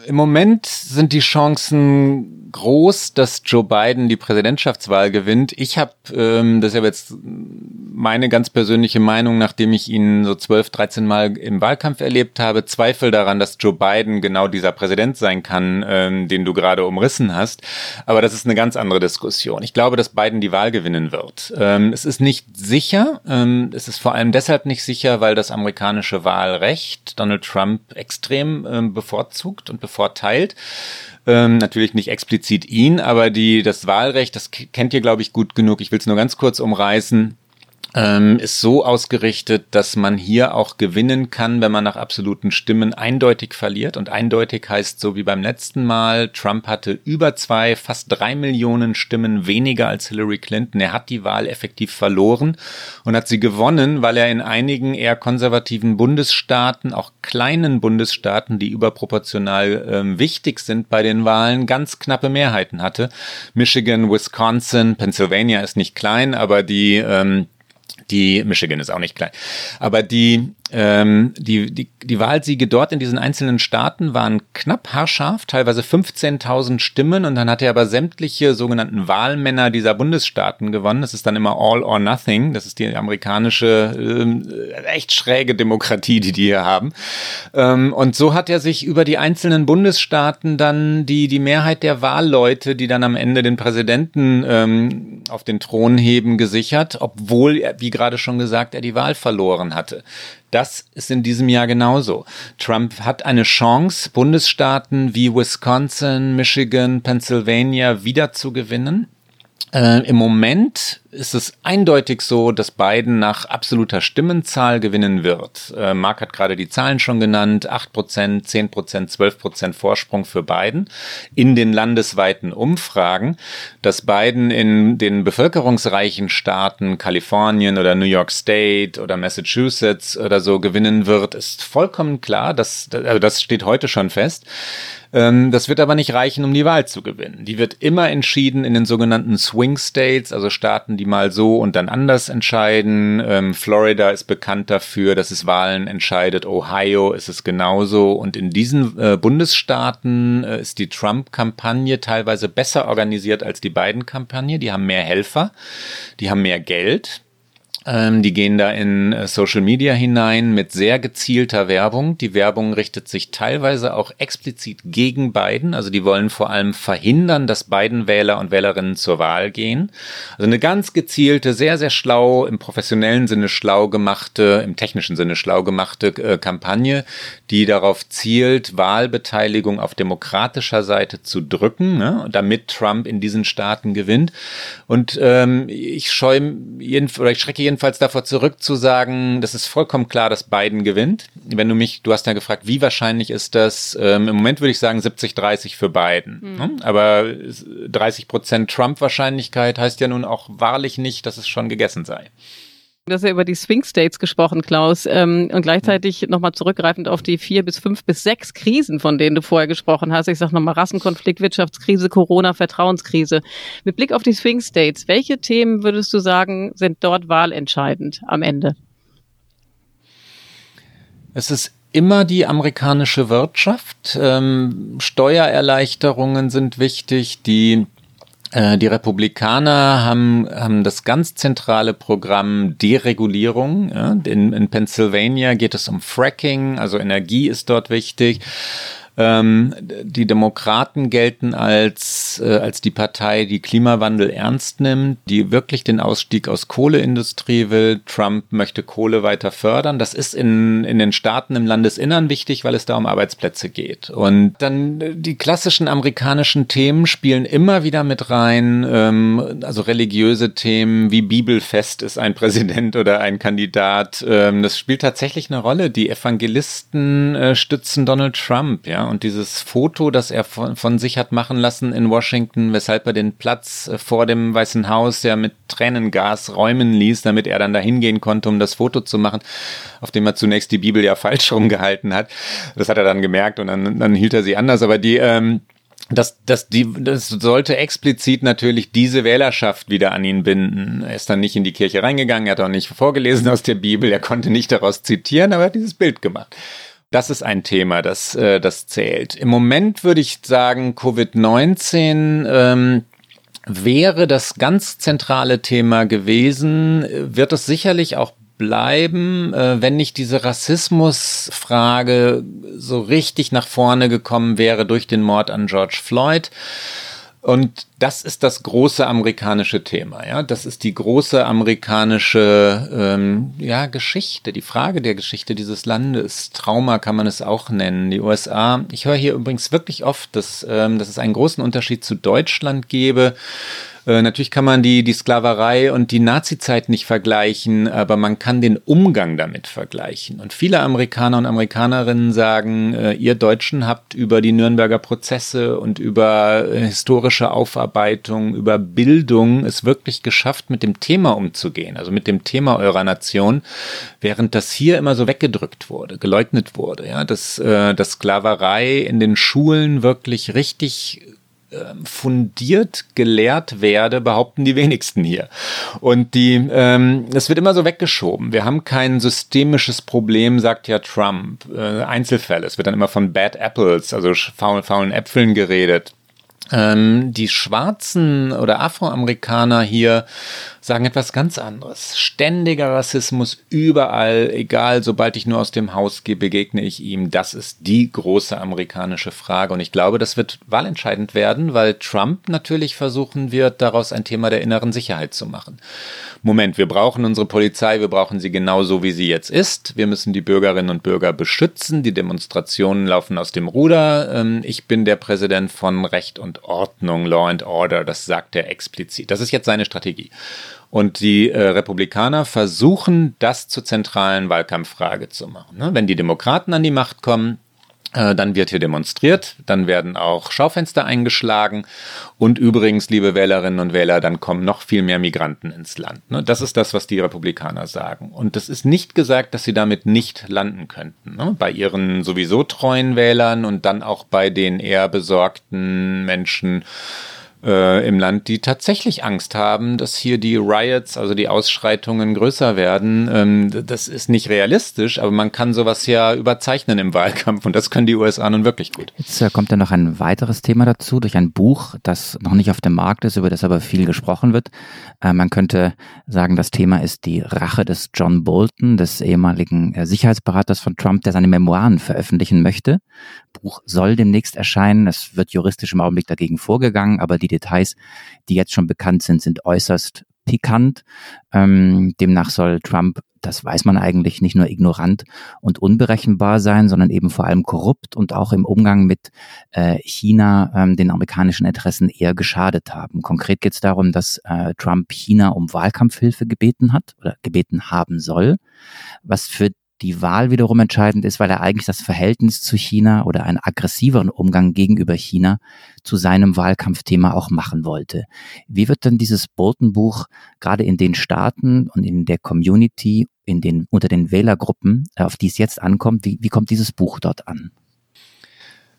Im Moment sind die Chancen groß, dass Joe Biden die Präsidentschaftswahl gewinnt. Ich habe, ähm, das ist ja jetzt meine ganz persönliche Meinung, nachdem ich ihn so 12, 13 Mal im Wahlkampf erlebt habe, Zweifel daran, dass Joe Biden genau dieser Präsident sein kann, ähm, den du gerade umrissen hast. Aber das ist eine ganz andere Diskussion. Ich glaube, dass Biden die Wahl gewinnen wird. Ähm, es ist nicht sicher. Ähm, es ist vor allem deshalb nicht sicher, weil das amerikanische Wahlrecht Donald Trump extrem ähm, bevorzugt und bevorteilt. Ähm, natürlich nicht explizit ihn, aber die, das Wahlrecht, das kennt ihr, glaube ich, gut genug. Ich will es nur ganz kurz umreißen ähm, ist so ausgerichtet, dass man hier auch gewinnen kann, wenn man nach absoluten Stimmen eindeutig verliert. Und eindeutig heißt so wie beim letzten Mal, Trump hatte über zwei, fast drei Millionen Stimmen weniger als Hillary Clinton. Er hat die Wahl effektiv verloren und hat sie gewonnen, weil er in einigen eher konservativen Bundesstaaten, auch kleinen Bundesstaaten, die überproportional ähm, wichtig sind bei den Wahlen, ganz knappe Mehrheiten hatte. Michigan, Wisconsin, Pennsylvania ist nicht klein, aber die ähm, die Michigan ist auch nicht klein. Aber die ähm, die, die, die Wahlsiege dort in diesen einzelnen Staaten waren knapp haarscharf, teilweise 15.000 Stimmen und dann hat er aber sämtliche sogenannten Wahlmänner dieser Bundesstaaten gewonnen. Das ist dann immer All or Nothing. Das ist die amerikanische äh, echt schräge Demokratie, die die hier haben. Ähm, und so hat er sich über die einzelnen Bundesstaaten dann die, die Mehrheit der Wahlleute, die dann am Ende den Präsidenten ähm, auf den Thron heben, gesichert, obwohl, wie gerade schon gesagt, er die Wahl verloren hatte. Das ist in diesem Jahr genauso. Trump hat eine Chance, Bundesstaaten wie Wisconsin, Michigan, Pennsylvania wieder zu gewinnen. Äh, Im Moment ist es eindeutig so, dass Biden nach absoluter Stimmenzahl gewinnen wird. Äh, Mark hat gerade die Zahlen schon genannt. 8%, 10%, 12% Vorsprung für Biden in den landesweiten Umfragen. Dass Biden in den bevölkerungsreichen Staaten, Kalifornien oder New York State oder Massachusetts oder so gewinnen wird, ist vollkommen klar. Das, also das steht heute schon fest. Ähm, das wird aber nicht reichen, um die Wahl zu gewinnen. Die wird immer entschieden in den sogenannten Swing States, also Staaten, die mal so und dann anders entscheiden. Ähm, Florida ist bekannt dafür, dass es Wahlen entscheidet. Ohio ist es genauso. Und in diesen äh, Bundesstaaten äh, ist die Trump-Kampagne teilweise besser organisiert als die beiden Kampagne. Die haben mehr Helfer, die haben mehr Geld. Ähm, die gehen da in äh, Social Media hinein mit sehr gezielter Werbung. Die Werbung richtet sich teilweise auch explizit gegen Biden. Also die wollen vor allem verhindern, dass Biden Wähler und Wählerinnen zur Wahl gehen. Also eine ganz gezielte, sehr, sehr schlau, im professionellen Sinne schlau gemachte, im technischen Sinne schlau gemachte äh, Kampagne, die darauf zielt, Wahlbeteiligung auf demokratischer Seite zu drücken, ne, damit Trump in diesen Staaten gewinnt. Und ähm, ich scheue jeden, oder ich schrecke jeden jedenfalls davor zurück zu sagen, das ist vollkommen klar, dass Biden gewinnt. Wenn du mich, du hast ja gefragt, wie wahrscheinlich ist das? Ähm, Im Moment würde ich sagen 70-30 für Biden. Mhm. Aber 30 Prozent Trump-Wahrscheinlichkeit heißt ja nun auch wahrlich nicht, dass es schon gegessen sei. Du hast ja über die Swing States gesprochen, Klaus, ähm, und gleichzeitig nochmal zurückgreifend auf die vier bis fünf bis sechs Krisen, von denen du vorher gesprochen hast. Ich sage nochmal Rassenkonflikt, Wirtschaftskrise, Corona, Vertrauenskrise. Mit Blick auf die Swing States, welche Themen würdest du sagen, sind dort wahlentscheidend am Ende? Es ist immer die amerikanische Wirtschaft. Ähm, Steuererleichterungen sind wichtig, die die Republikaner haben, haben das ganz zentrale Programm Deregulierung. In, in Pennsylvania geht es um Fracking, also Energie ist dort wichtig. Ähm, die Demokraten gelten als, äh, als die Partei, die Klimawandel ernst nimmt, die wirklich den Ausstieg aus Kohleindustrie will. Trump möchte Kohle weiter fördern. Das ist in, in den Staaten im Landesinnern wichtig, weil es da um Arbeitsplätze geht. Und dann äh, die klassischen amerikanischen Themen spielen immer wieder mit rein, ähm, also religiöse Themen wie Bibelfest ist ein Präsident oder ein Kandidat. Ähm, das spielt tatsächlich eine Rolle. Die Evangelisten äh, stützen Donald Trump, ja und dieses Foto, das er von, von, sich hat machen lassen in Washington, weshalb er den Platz äh, vor dem Weißen Haus ja mit Tränengas räumen ließ, damit er dann da hingehen konnte, um das Foto zu machen, auf dem er zunächst die Bibel ja falsch rumgehalten hat. Das hat er dann gemerkt und dann, dann hielt er sie anders. Aber die, ähm, das, das, die, das sollte explizit natürlich diese Wählerschaft wieder an ihn binden. Er ist dann nicht in die Kirche reingegangen, er hat auch nicht vorgelesen aus der Bibel, er konnte nicht daraus zitieren, aber er hat dieses Bild gemacht. Das ist ein Thema, das, äh, das zählt. Im Moment würde ich sagen, Covid-19 ähm, wäre das ganz zentrale Thema gewesen, wird es sicherlich auch bleiben, äh, wenn nicht diese Rassismusfrage so richtig nach vorne gekommen wäre durch den Mord an George Floyd. Und das ist das große amerikanische Thema. Ja, das ist die große amerikanische ähm, ja, Geschichte, die Frage der Geschichte dieses Landes. Trauma kann man es auch nennen. Die USA. Ich höre hier übrigens wirklich oft, dass, ähm, dass es einen großen Unterschied zu Deutschland gebe. Äh, natürlich kann man die, die Sklaverei und die Nazizeit nicht vergleichen, aber man kann den Umgang damit vergleichen. Und viele Amerikaner und Amerikanerinnen sagen, äh, ihr Deutschen habt über die Nürnberger Prozesse und über äh, historische Aufarbeitung, über Bildung es wirklich geschafft, mit dem Thema umzugehen, also mit dem Thema eurer Nation, während das hier immer so weggedrückt wurde, geleugnet wurde, ja, dass, äh, dass Sklaverei in den Schulen wirklich richtig fundiert gelehrt werde, behaupten die wenigsten hier. Und die, ähm, es wird immer so weggeschoben. Wir haben kein systemisches Problem, sagt ja Trump. Äh, Einzelfälle. Es wird dann immer von Bad Apples, also faulen, faulen Äpfeln geredet. Ähm, die Schwarzen oder Afroamerikaner hier sagen etwas ganz anderes. Ständiger Rassismus überall, egal, sobald ich nur aus dem Haus gehe, begegne ich ihm. Das ist die große amerikanische Frage. Und ich glaube, das wird wahlentscheidend werden, weil Trump natürlich versuchen wird, daraus ein Thema der inneren Sicherheit zu machen. Moment, wir brauchen unsere Polizei, wir brauchen sie genauso, wie sie jetzt ist. Wir müssen die Bürgerinnen und Bürger beschützen. Die Demonstrationen laufen aus dem Ruder. Ähm, ich bin der Präsident von Recht und Ordnung, Law and Order. Das sagt er explizit. Das ist jetzt seine Strategie. Und die äh, Republikaner versuchen, das zur zentralen Wahlkampffrage zu machen. Ne? Wenn die Demokraten an die Macht kommen, äh, dann wird hier demonstriert, dann werden auch Schaufenster eingeschlagen und übrigens, liebe Wählerinnen und Wähler, dann kommen noch viel mehr Migranten ins Land. Ne? Das ist das, was die Republikaner sagen. Und das ist nicht gesagt, dass sie damit nicht landen könnten. Ne? Bei ihren sowieso treuen Wählern und dann auch bei den eher besorgten Menschen, äh, im Land, die tatsächlich Angst haben, dass hier die Riots, also die Ausschreitungen größer werden. Ähm, das ist nicht realistisch, aber man kann sowas ja überzeichnen im Wahlkampf und das können die USA nun wirklich gut. Jetzt äh, kommt ja noch ein weiteres Thema dazu durch ein Buch, das noch nicht auf dem Markt ist, über das aber viel gesprochen wird. Äh, man könnte sagen, das Thema ist die Rache des John Bolton, des ehemaligen äh, Sicherheitsberaters von Trump, der seine Memoiren veröffentlichen möchte. Buch soll demnächst erscheinen. Es wird juristisch im Augenblick dagegen vorgegangen, aber die Details, die jetzt schon bekannt sind, sind äußerst pikant. Ähm, demnach soll Trump, das weiß man eigentlich, nicht nur ignorant und unberechenbar sein, sondern eben vor allem korrupt und auch im Umgang mit äh, China ähm, den amerikanischen Interessen eher geschadet haben. Konkret geht es darum, dass äh, Trump China um Wahlkampfhilfe gebeten hat oder gebeten haben soll, was für die Wahl wiederum entscheidend ist, weil er eigentlich das Verhältnis zu China oder einen aggressiveren Umgang gegenüber China zu seinem Wahlkampfthema auch machen wollte. Wie wird denn dieses Bolton-Buch gerade in den Staaten und in der Community, in den, unter den Wählergruppen, äh, auf die es jetzt ankommt, wie, wie kommt dieses Buch dort an?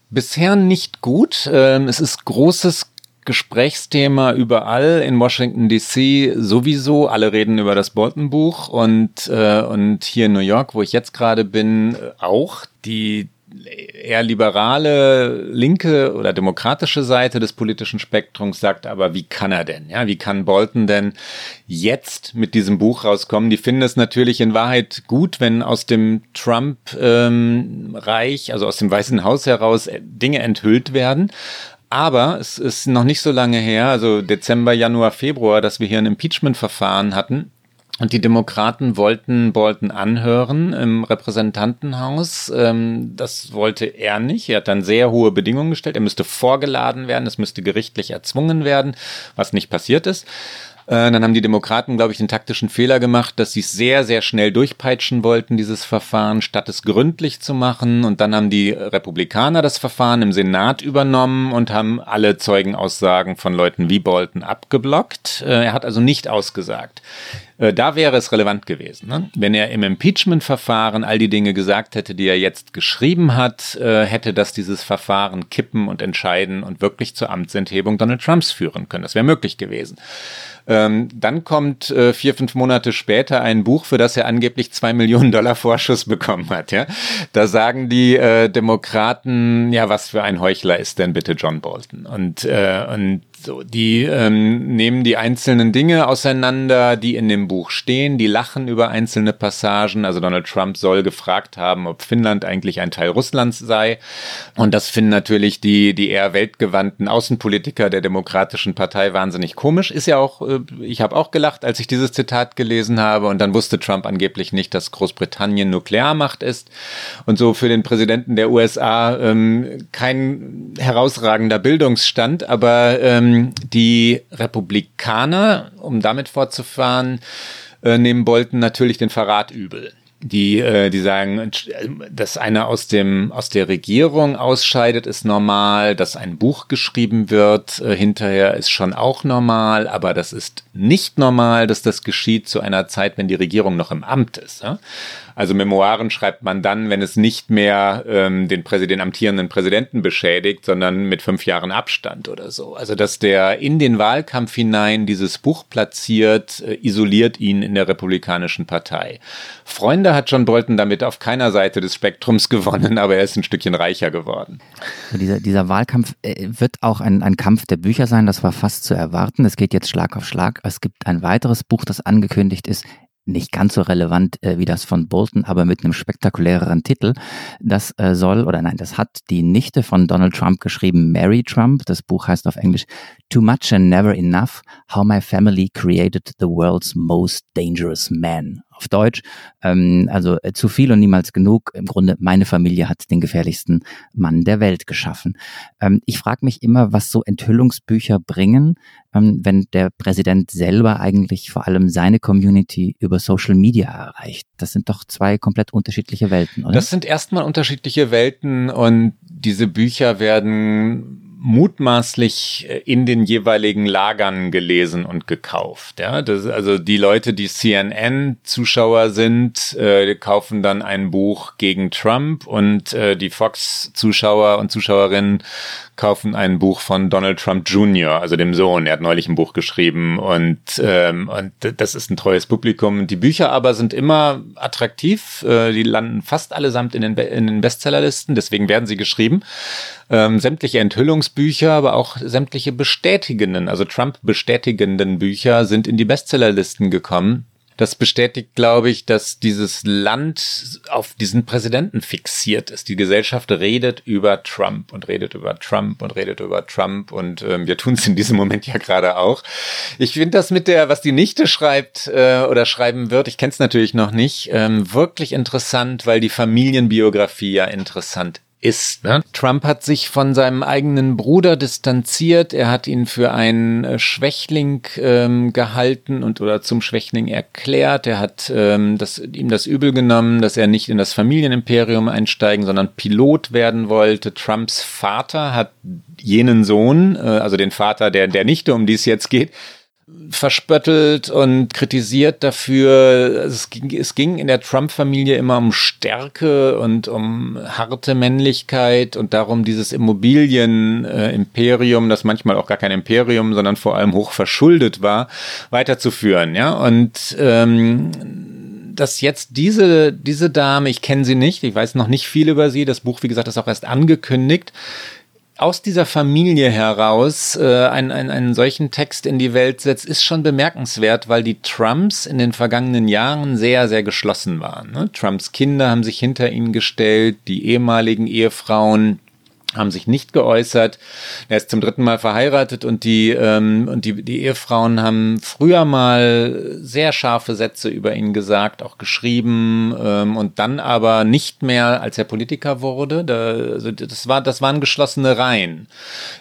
Bisher nicht gut. Ähm, es ist großes Gesprächsthema überall in Washington DC sowieso. Alle reden über das Bolton-Buch und, äh, und hier in New York, wo ich jetzt gerade bin, auch. Die eher liberale, linke oder demokratische Seite des politischen Spektrums sagt aber, wie kann er denn? Ja, wie kann Bolton denn jetzt mit diesem Buch rauskommen? Die finden es natürlich in Wahrheit gut, wenn aus dem Trump-Reich, ähm, also aus dem Weißen Haus heraus, Dinge enthüllt werden. Aber es ist noch nicht so lange her, also Dezember, Januar, Februar, dass wir hier ein Impeachment-Verfahren hatten. Und die Demokraten wollten Bolton anhören im Repräsentantenhaus. Ähm, das wollte er nicht. Er hat dann sehr hohe Bedingungen gestellt. Er müsste vorgeladen werden, es müsste gerichtlich erzwungen werden, was nicht passiert ist. Äh, dann haben die Demokraten, glaube ich, den taktischen Fehler gemacht, dass sie es sehr, sehr schnell durchpeitschen wollten, dieses Verfahren, statt es gründlich zu machen. Und dann haben die Republikaner das Verfahren im Senat übernommen und haben alle Zeugenaussagen von Leuten wie Bolton abgeblockt. Äh, er hat also nicht ausgesagt. Äh, da wäre es relevant gewesen. Ne? Wenn er im Impeachment-Verfahren all die Dinge gesagt hätte, die er jetzt geschrieben hat, hätte das dieses Verfahren kippen und entscheiden und wirklich zur Amtsenthebung Donald Trumps führen können. Das wäre möglich gewesen. Ähm, dann kommt äh, vier, fünf Monate später ein Buch, für das er angeblich zwei Millionen Dollar Vorschuss bekommen hat. Ja? Da sagen die äh, Demokraten, ja, was für ein Heuchler ist denn bitte John Bolton? Und, äh, und So, die ähm, nehmen die einzelnen Dinge auseinander, die in dem Buch stehen, die lachen über einzelne Passagen. Also Donald Trump soll gefragt haben, ob Finnland eigentlich ein Teil Russlands sei. Und das finden natürlich die, die eher weltgewandten Außenpolitiker der Demokratischen Partei wahnsinnig komisch. Ist ja auch, äh, ich habe auch gelacht, als ich dieses Zitat gelesen habe. Und dann wusste Trump angeblich nicht, dass Großbritannien Nuklearmacht ist. Und so für den Präsidenten der USA ähm, kein herausragender Bildungsstand, aber ähm, die Republikaner, um damit fortzufahren, äh, nehmen Bolton natürlich den Verrat übel die, äh, die sagen, dass einer aus dem aus der Regierung ausscheidet, ist normal, dass ein Buch geschrieben wird, äh, hinterher ist schon auch normal, aber das ist nicht normal, dass das geschieht zu einer Zeit, wenn die Regierung noch im Amt ist. Ja? Also Memoiren schreibt man dann, wenn es nicht mehr ähm, den, Präsident, den amtierenden Präsidenten beschädigt, sondern mit fünf Jahren Abstand oder so. Also dass der in den Wahlkampf hinein dieses Buch platziert, äh, isoliert ihn in der Republikanischen Partei. Freunde hat John Bolton damit auf keiner Seite des Spektrums gewonnen, aber er ist ein Stückchen reicher geworden. Also dieser, dieser Wahlkampf äh, wird auch ein, ein Kampf der Bücher sein, das war fast zu erwarten. Es geht jetzt Schlag auf Schlag. Es gibt ein weiteres Buch, das angekündigt ist, nicht ganz so relevant äh, wie das von Bolton, aber mit einem spektakuläreren Titel. Das äh, soll, oder nein, das hat die Nichte von Donald Trump geschrieben, Mary Trump. Das Buch heißt auf Englisch Too Much and Never Enough, How My Family Created the World's Most Dangerous Man auf Deutsch. Ähm, also äh, zu viel und niemals genug. Im Grunde, meine Familie hat den gefährlichsten Mann der Welt geschaffen. Ähm, ich frage mich immer, was so Enthüllungsbücher bringen, ähm, wenn der Präsident selber eigentlich vor allem seine Community über Social Media erreicht. Das sind doch zwei komplett unterschiedliche Welten, oder? Das sind erstmal unterschiedliche Welten und diese Bücher werden mutmaßlich äh, in den jeweiligen Lagern gelesen und gekauft. Ja, das, also die Leute, die CNN-Zuschauer sind, äh, kaufen dann ein Buch gegen Trump und äh, die Fox-Zuschauer und Zuschauerinnen kaufen ein Buch von Donald Trump Jr., also dem Sohn. Er hat neulich ein Buch geschrieben und, ähm, und das ist ein treues Publikum. Die Bücher aber sind immer attraktiv. Äh, die landen fast allesamt in den, in den Bestsellerlisten, deswegen werden sie geschrieben. Ähm, sämtliche Enthüllungsbücher, aber auch sämtliche bestätigenden, also Trump bestätigenden Bücher sind in die Bestsellerlisten gekommen. Das bestätigt, glaube ich, dass dieses Land auf diesen Präsidenten fixiert ist. Die Gesellschaft redet über Trump und redet über Trump und redet über Trump und ähm, wir tun es in diesem Moment ja gerade auch. Ich finde das mit der, was die Nichte schreibt äh, oder schreiben wird, ich kenne es natürlich noch nicht, ähm, wirklich interessant, weil die Familienbiografie ja interessant ist. Ne? Trump hat sich von seinem eigenen Bruder distanziert. Er hat ihn für einen äh, Schwächling ähm, gehalten und oder zum Schwächling erklärt. Er hat ähm, das, ihm das übel genommen, dass er nicht in das Familienimperium einsteigen, sondern Pilot werden wollte. Trumps Vater hat jenen Sohn, äh, also den Vater der, der Nichte, um die es jetzt geht, verspöttelt und kritisiert dafür. Es ging, es ging in der Trump-Familie immer um Stärke und um harte Männlichkeit und darum, dieses Immobilien-Imperium, das manchmal auch gar kein Imperium, sondern vor allem hoch verschuldet war, weiterzuführen. Ja, und ähm, dass jetzt diese, diese Dame, ich kenne sie nicht, ich weiß noch nicht viel über sie, das Buch, wie gesagt, ist auch erst angekündigt, aus dieser Familie heraus äh, einen, einen, einen solchen Text in die Welt setzt, ist schon bemerkenswert, weil die Trumps in den vergangenen Jahren sehr, sehr geschlossen waren. Ne? Trumps Kinder haben sich hinter ihn gestellt, die ehemaligen Ehefrauen haben sich nicht geäußert. Er ist zum dritten Mal verheiratet und die ähm, und die, die Ehefrauen haben früher mal sehr scharfe Sätze über ihn gesagt, auch geschrieben ähm, und dann aber nicht mehr, als er Politiker wurde. Da, also das war das waren geschlossene Reihen.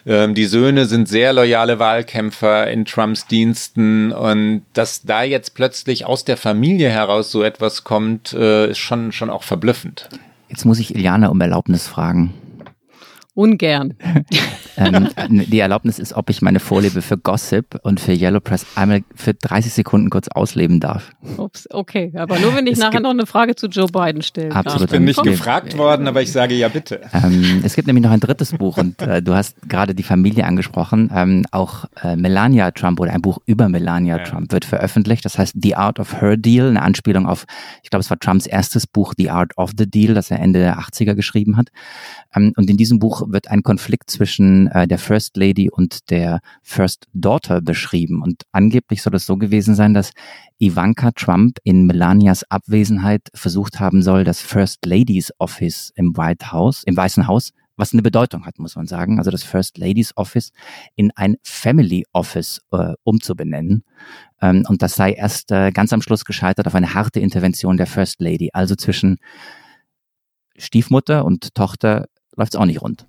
Ähm, die Söhne sind sehr loyale Wahlkämpfer in Trumps Diensten und dass da jetzt plötzlich aus der Familie heraus so etwas kommt, äh, ist schon schon auch verblüffend. Jetzt muss ich Iliana um Erlaubnis fragen. Ungern. ähm, die Erlaubnis ist, ob ich meine Vorliebe für Gossip und für Yellow Press einmal für 30 Sekunden kurz ausleben darf. Ups, okay, aber nur wenn ich es nachher noch eine Frage zu Joe Biden stelle. Absolut. Ich bin nicht gefragt worden, aber ich sage ja bitte. Ähm, es gibt nämlich noch ein drittes Buch und äh, du hast gerade die Familie angesprochen. Ähm, auch äh, Melania Trump oder ein Buch über Melania ja. Trump wird veröffentlicht. Das heißt The Art of Her Deal, eine Anspielung auf, ich glaube, es war Trumps erstes Buch The Art of the Deal, das er Ende der 80er geschrieben hat. Ähm, und in diesem Buch wird ein Konflikt zwischen äh, der First Lady und der First Daughter beschrieben. Und angeblich soll es so gewesen sein, dass Ivanka Trump in Melanias Abwesenheit versucht haben soll, das First Ladies Office im White House, im Weißen Haus was eine Bedeutung hat, muss man sagen. Also das First Ladies Office in ein Family Office äh, umzubenennen. Ähm, und das sei erst äh, ganz am Schluss gescheitert auf eine harte Intervention der First Lady. Also zwischen Stiefmutter und Tochter läuft es auch nicht rund.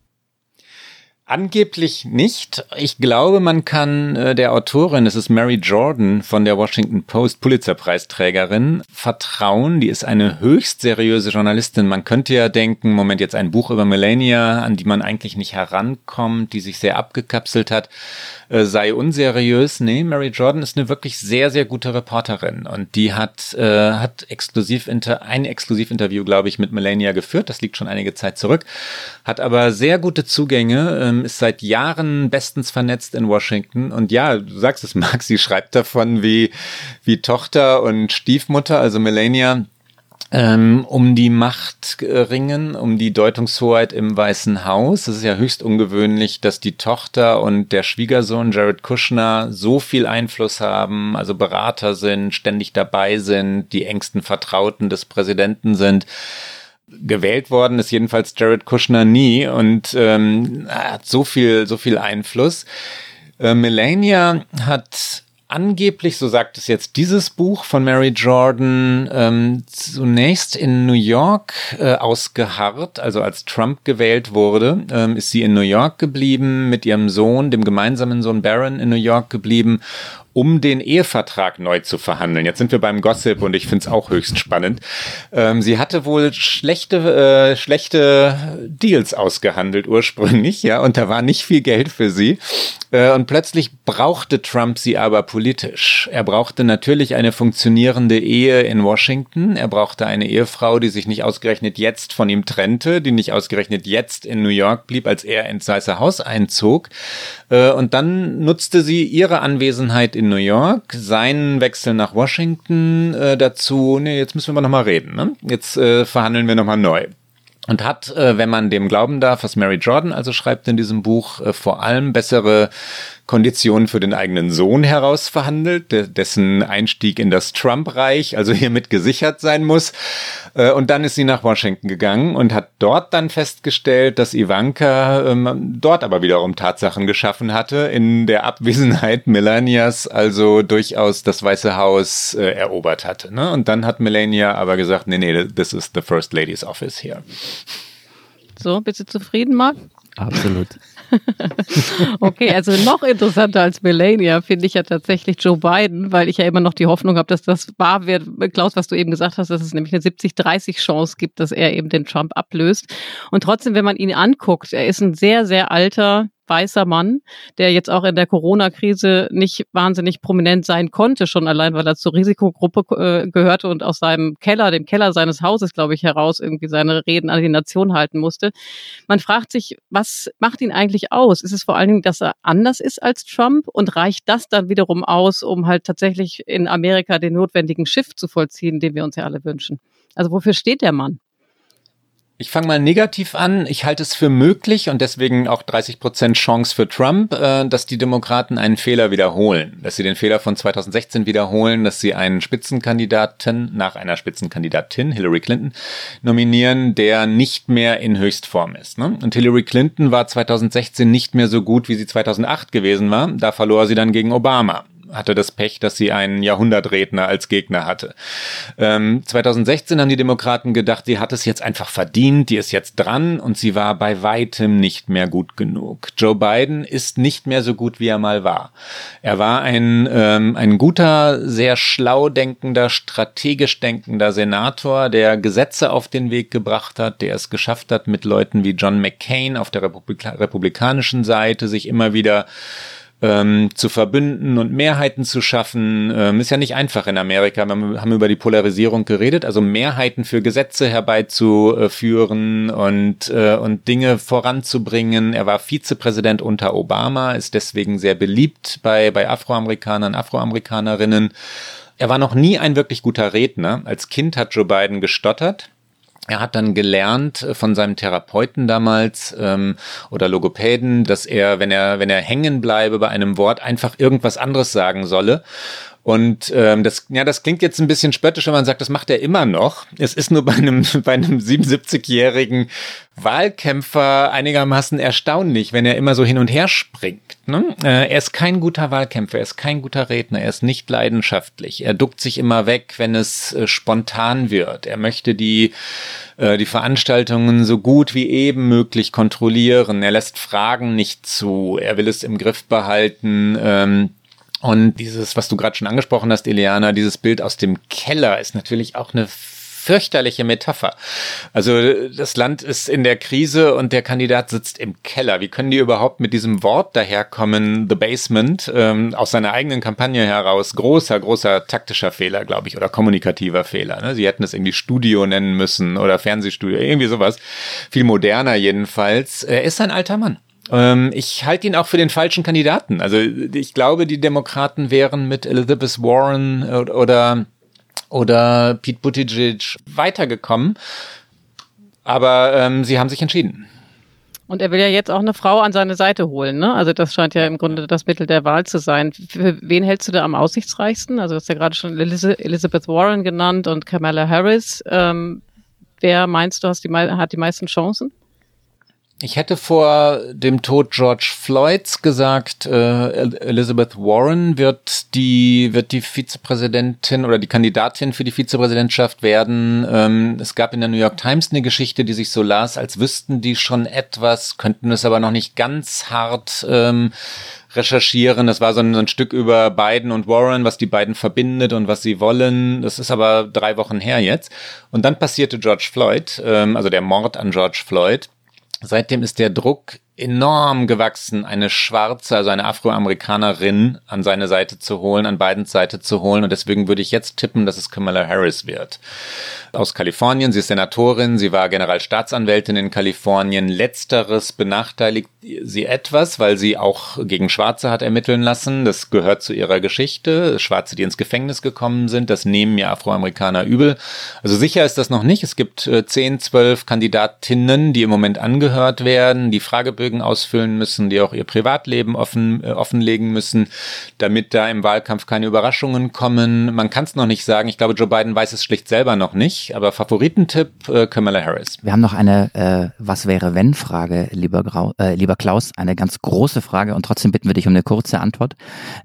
Angeblich nicht. Ich glaube, man kann äh, der Autorin, das ist Mary Jordan von der Washington Post, Pulitzerpreisträgerin, vertrauen. Die ist eine höchst seriöse Journalistin. Man könnte ja denken, Moment, jetzt ein Buch über Melania, an die man eigentlich nicht herankommt, die sich sehr abgekapselt hat, äh, sei unseriös. Nee, Mary Jordan ist eine wirklich sehr, sehr gute Reporterin und die hat, äh, hat exklusiv inter, ein Exklusivinterview, glaube ich, mit Melania geführt. Das liegt schon einige Zeit zurück. Hat aber sehr gute Zugänge. Ist seit Jahren bestens vernetzt in Washington. Und ja, du sagst es, Max, sie schreibt davon, wie, wie Tochter und Stiefmutter, also Melania, ähm, um die Macht ringen, um die Deutungshoheit im Weißen Haus. Es ist ja höchst ungewöhnlich, dass die Tochter und der Schwiegersohn Jared Kushner so viel Einfluss haben, also Berater sind, ständig dabei sind, die engsten Vertrauten des Präsidenten sind gewählt worden ist jedenfalls Jared Kushner nie und ähm, hat so viel, so viel Einfluss. Äh, Melania hat angeblich, so sagt es jetzt dieses Buch von Mary Jordan, ähm, zunächst in New York äh, ausgeharrt. Also als Trump gewählt wurde, ähm, ist sie in New York geblieben, mit ihrem Sohn, dem gemeinsamen Sohn Barron in New York geblieben um den Ehevertrag neu zu verhandeln. Jetzt sind wir beim Gossip und ich finde es auch höchst spannend. Ähm, sie hatte wohl schlechte, äh, schlechte Deals ausgehandelt ursprünglich, ja, und da war nicht viel Geld für sie. Äh, und plötzlich brauchte Trump sie aber politisch. Er brauchte natürlich eine funktionierende Ehe in Washington. Er brauchte eine Ehefrau, die sich nicht ausgerechnet jetzt von ihm trennte, die nicht ausgerechnet jetzt in New York blieb, als er ins Weiße Haus einzog. Äh, und dann nutzte sie ihre Anwesenheit in New York, seinen Wechsel nach Washington äh, dazu, nee, jetzt müssen wir mal nochmal reden, ne? Jetzt äh, verhandeln wir nochmal neu und hat, äh, wenn man dem glauben darf, was Mary Jordan also schreibt in diesem Buch, äh, vor allem bessere Konditionen für den eigenen Sohn herausverhandelt, dessen Einstieg in das Trump-Reich also hiermit gesichert sein muss. Äh, und dann ist sie nach Washington gegangen und hat dort dann festgestellt, dass Ivanka ähm, dort aber wiederum Tatsachen geschaffen hatte, in der Abwesenheit Melanias also durchaus das Weiße Haus äh, erobert hatte. Ne? Und dann hat Melania aber gesagt, nee, nee, this is the First Lady's Office here. So, bist du zufrieden, Marc? Absolut. okay, also noch interessanter als Melania finde ich ja tatsächlich Joe Biden, weil ich ja immer noch die Hoffnung habe, dass das wahr wird, Klaus, was du eben gesagt hast, dass es nämlich eine 70-30 Chance gibt, dass er eben den Trump ablöst. Und trotzdem, wenn man ihn anguckt, er ist ein sehr, sehr alter, weißer Mann, der jetzt auch in der Corona-Krise nicht wahnsinnig prominent sein konnte, schon allein, weil er zur Risikogruppe äh, gehörte und aus seinem Keller, dem Keller seines Hauses, glaube ich, heraus irgendwie seine Reden an die Nation halten musste. Man fragt sich, was macht ihn eigentlich aus? Ist es vor allen Dingen, dass er anders ist als Trump und reicht das dann wiederum aus, um halt tatsächlich in Amerika den notwendigen Shift zu vollziehen, den wir uns ja alle wünschen? Also wofür steht der Mann? Ich fange mal negativ an. Ich halte es für möglich und deswegen auch 30 Prozent Chance für Trump, äh, dass die Demokraten einen Fehler wiederholen, dass sie den Fehler von 2016 wiederholen, dass sie einen Spitzenkandidaten nach einer Spitzenkandidatin, Hillary Clinton, nominieren, der nicht mehr in Höchstform ist. Ne? Und Hillary Clinton war 2016 nicht mehr so gut, wie sie 2008 gewesen war. Da verlor sie dann gegen Obama hatte das Pech, dass sie einen Jahrhundertredner als Gegner hatte. Ähm, 2016 haben die Demokraten gedacht, sie hat es jetzt einfach verdient, die ist jetzt dran und sie war bei weitem nicht mehr gut genug. Joe Biden ist nicht mehr so gut, wie er mal war. Er war ein, ähm, ein guter, sehr schlau denkender, strategisch denkender Senator, der Gesetze auf den Weg gebracht hat, der es geschafft hat, mit Leuten wie John McCain auf der Republika republikanischen Seite sich immer wieder ähm, zu verbünden und Mehrheiten zu schaffen. Ähm, ist ja nicht einfach in Amerika. Wir haben über die Polarisierung geredet, also Mehrheiten für Gesetze herbeizuführen und, äh, und Dinge voranzubringen. Er war Vizepräsident unter Obama, ist deswegen sehr beliebt bei, bei Afroamerikanern, Afroamerikanerinnen. Er war noch nie ein wirklich guter Redner. Als Kind hat Joe Biden gestottert. Er hat dann gelernt von seinem Therapeuten damals ähm, oder Logopäden, dass er, wenn er, wenn er hängen bleibe bei einem Wort, einfach irgendwas anderes sagen solle. Und ähm, das, ja, das klingt jetzt ein bisschen spöttisch, wenn man sagt, das macht er immer noch. Es ist nur bei einem, bei einem 77-jährigen Wahlkämpfer einigermaßen erstaunlich, wenn er immer so hin und her springt. Ne? Äh, er ist kein guter Wahlkämpfer, er ist kein guter Redner, er ist nicht leidenschaftlich. Er duckt sich immer weg, wenn es äh, spontan wird. Er möchte die, äh, die Veranstaltungen so gut wie eben möglich kontrollieren. Er lässt Fragen nicht zu. Er will es im Griff behalten. Ähm, und dieses, was du gerade schon angesprochen hast, Eliana, dieses Bild aus dem Keller ist natürlich auch eine fürchterliche Metapher. Also das Land ist in der Krise und der Kandidat sitzt im Keller. Wie können die überhaupt mit diesem Wort daherkommen, The Basement, ähm, aus seiner eigenen Kampagne heraus? Großer, großer taktischer Fehler, glaube ich, oder kommunikativer Fehler. Ne? Sie hätten es irgendwie Studio nennen müssen oder Fernsehstudio, irgendwie sowas. Viel moderner jedenfalls. Er ist ein alter Mann. Ähm, ich halte ihn auch für den falschen Kandidaten. Also ich glaube, die Demokraten wären mit Elizabeth Warren oder, oder Pete Buttigieg weitergekommen. Aber ähm, sie haben sich entschieden. Und er will ja jetzt auch eine Frau an seine Seite holen, ne? Also das scheint ja im Grunde das Mittel der Wahl zu sein. Für wen hältst du da am aussichtsreichsten? Also du hast ja gerade schon Elizabeth Warren genannt und Kamala Harris. Ähm, wer meinst du, hast die, hat die meisten Chancen? Ich hätte vor dem Tod George Floyds gesagt, äh, Elizabeth Warren wird die wird die Vizepräsidentin oder die Kandidatin für die Vizepräsidentschaft werden. Ähm, es gab in der New York Times eine Geschichte, die sich so las, als wüssten die schon etwas, könnten es aber noch nicht ganz hart ähm, recherchieren. Das war so ein, so ein Stück über Biden und Warren, was die beiden verbindet und was sie wollen. Das ist aber drei Wochen her jetzt. Und dann passierte George Floyd, ähm, also der Mord an George Floyd. Seitdem ist der Druck enorm gewachsen, eine Schwarze, also eine Afroamerikanerin an seine Seite zu holen, an beiden Seite zu holen. Und deswegen würde ich jetzt tippen, dass es Kamala Harris wird. Aus Kalifornien, sie ist Senatorin, sie war Generalstaatsanwältin in Kalifornien. Letzteres benachteiligt sie etwas, weil sie auch gegen Schwarze hat ermitteln lassen. Das gehört zu ihrer Geschichte. Schwarze, die ins Gefängnis gekommen sind, das nehmen mir Afroamerikaner übel. Also sicher ist das noch nicht. Es gibt äh, zehn, zwölf Kandidatinnen, die im Moment angehört werden, die Frage Fragebögen ausfüllen müssen, die auch ihr Privatleben offen, äh, offenlegen müssen, damit da im Wahlkampf keine Überraschungen kommen. Man kann es noch nicht sagen. Ich glaube, Joe Biden weiß es schlicht selber noch nicht. Aber Favoritentipp äh, Kamala Harris. Wir haben noch eine äh, Was wäre wenn Frage, lieber, Grau, äh, lieber Klaus. Eine ganz große Frage und trotzdem bitten wir dich um eine kurze Antwort.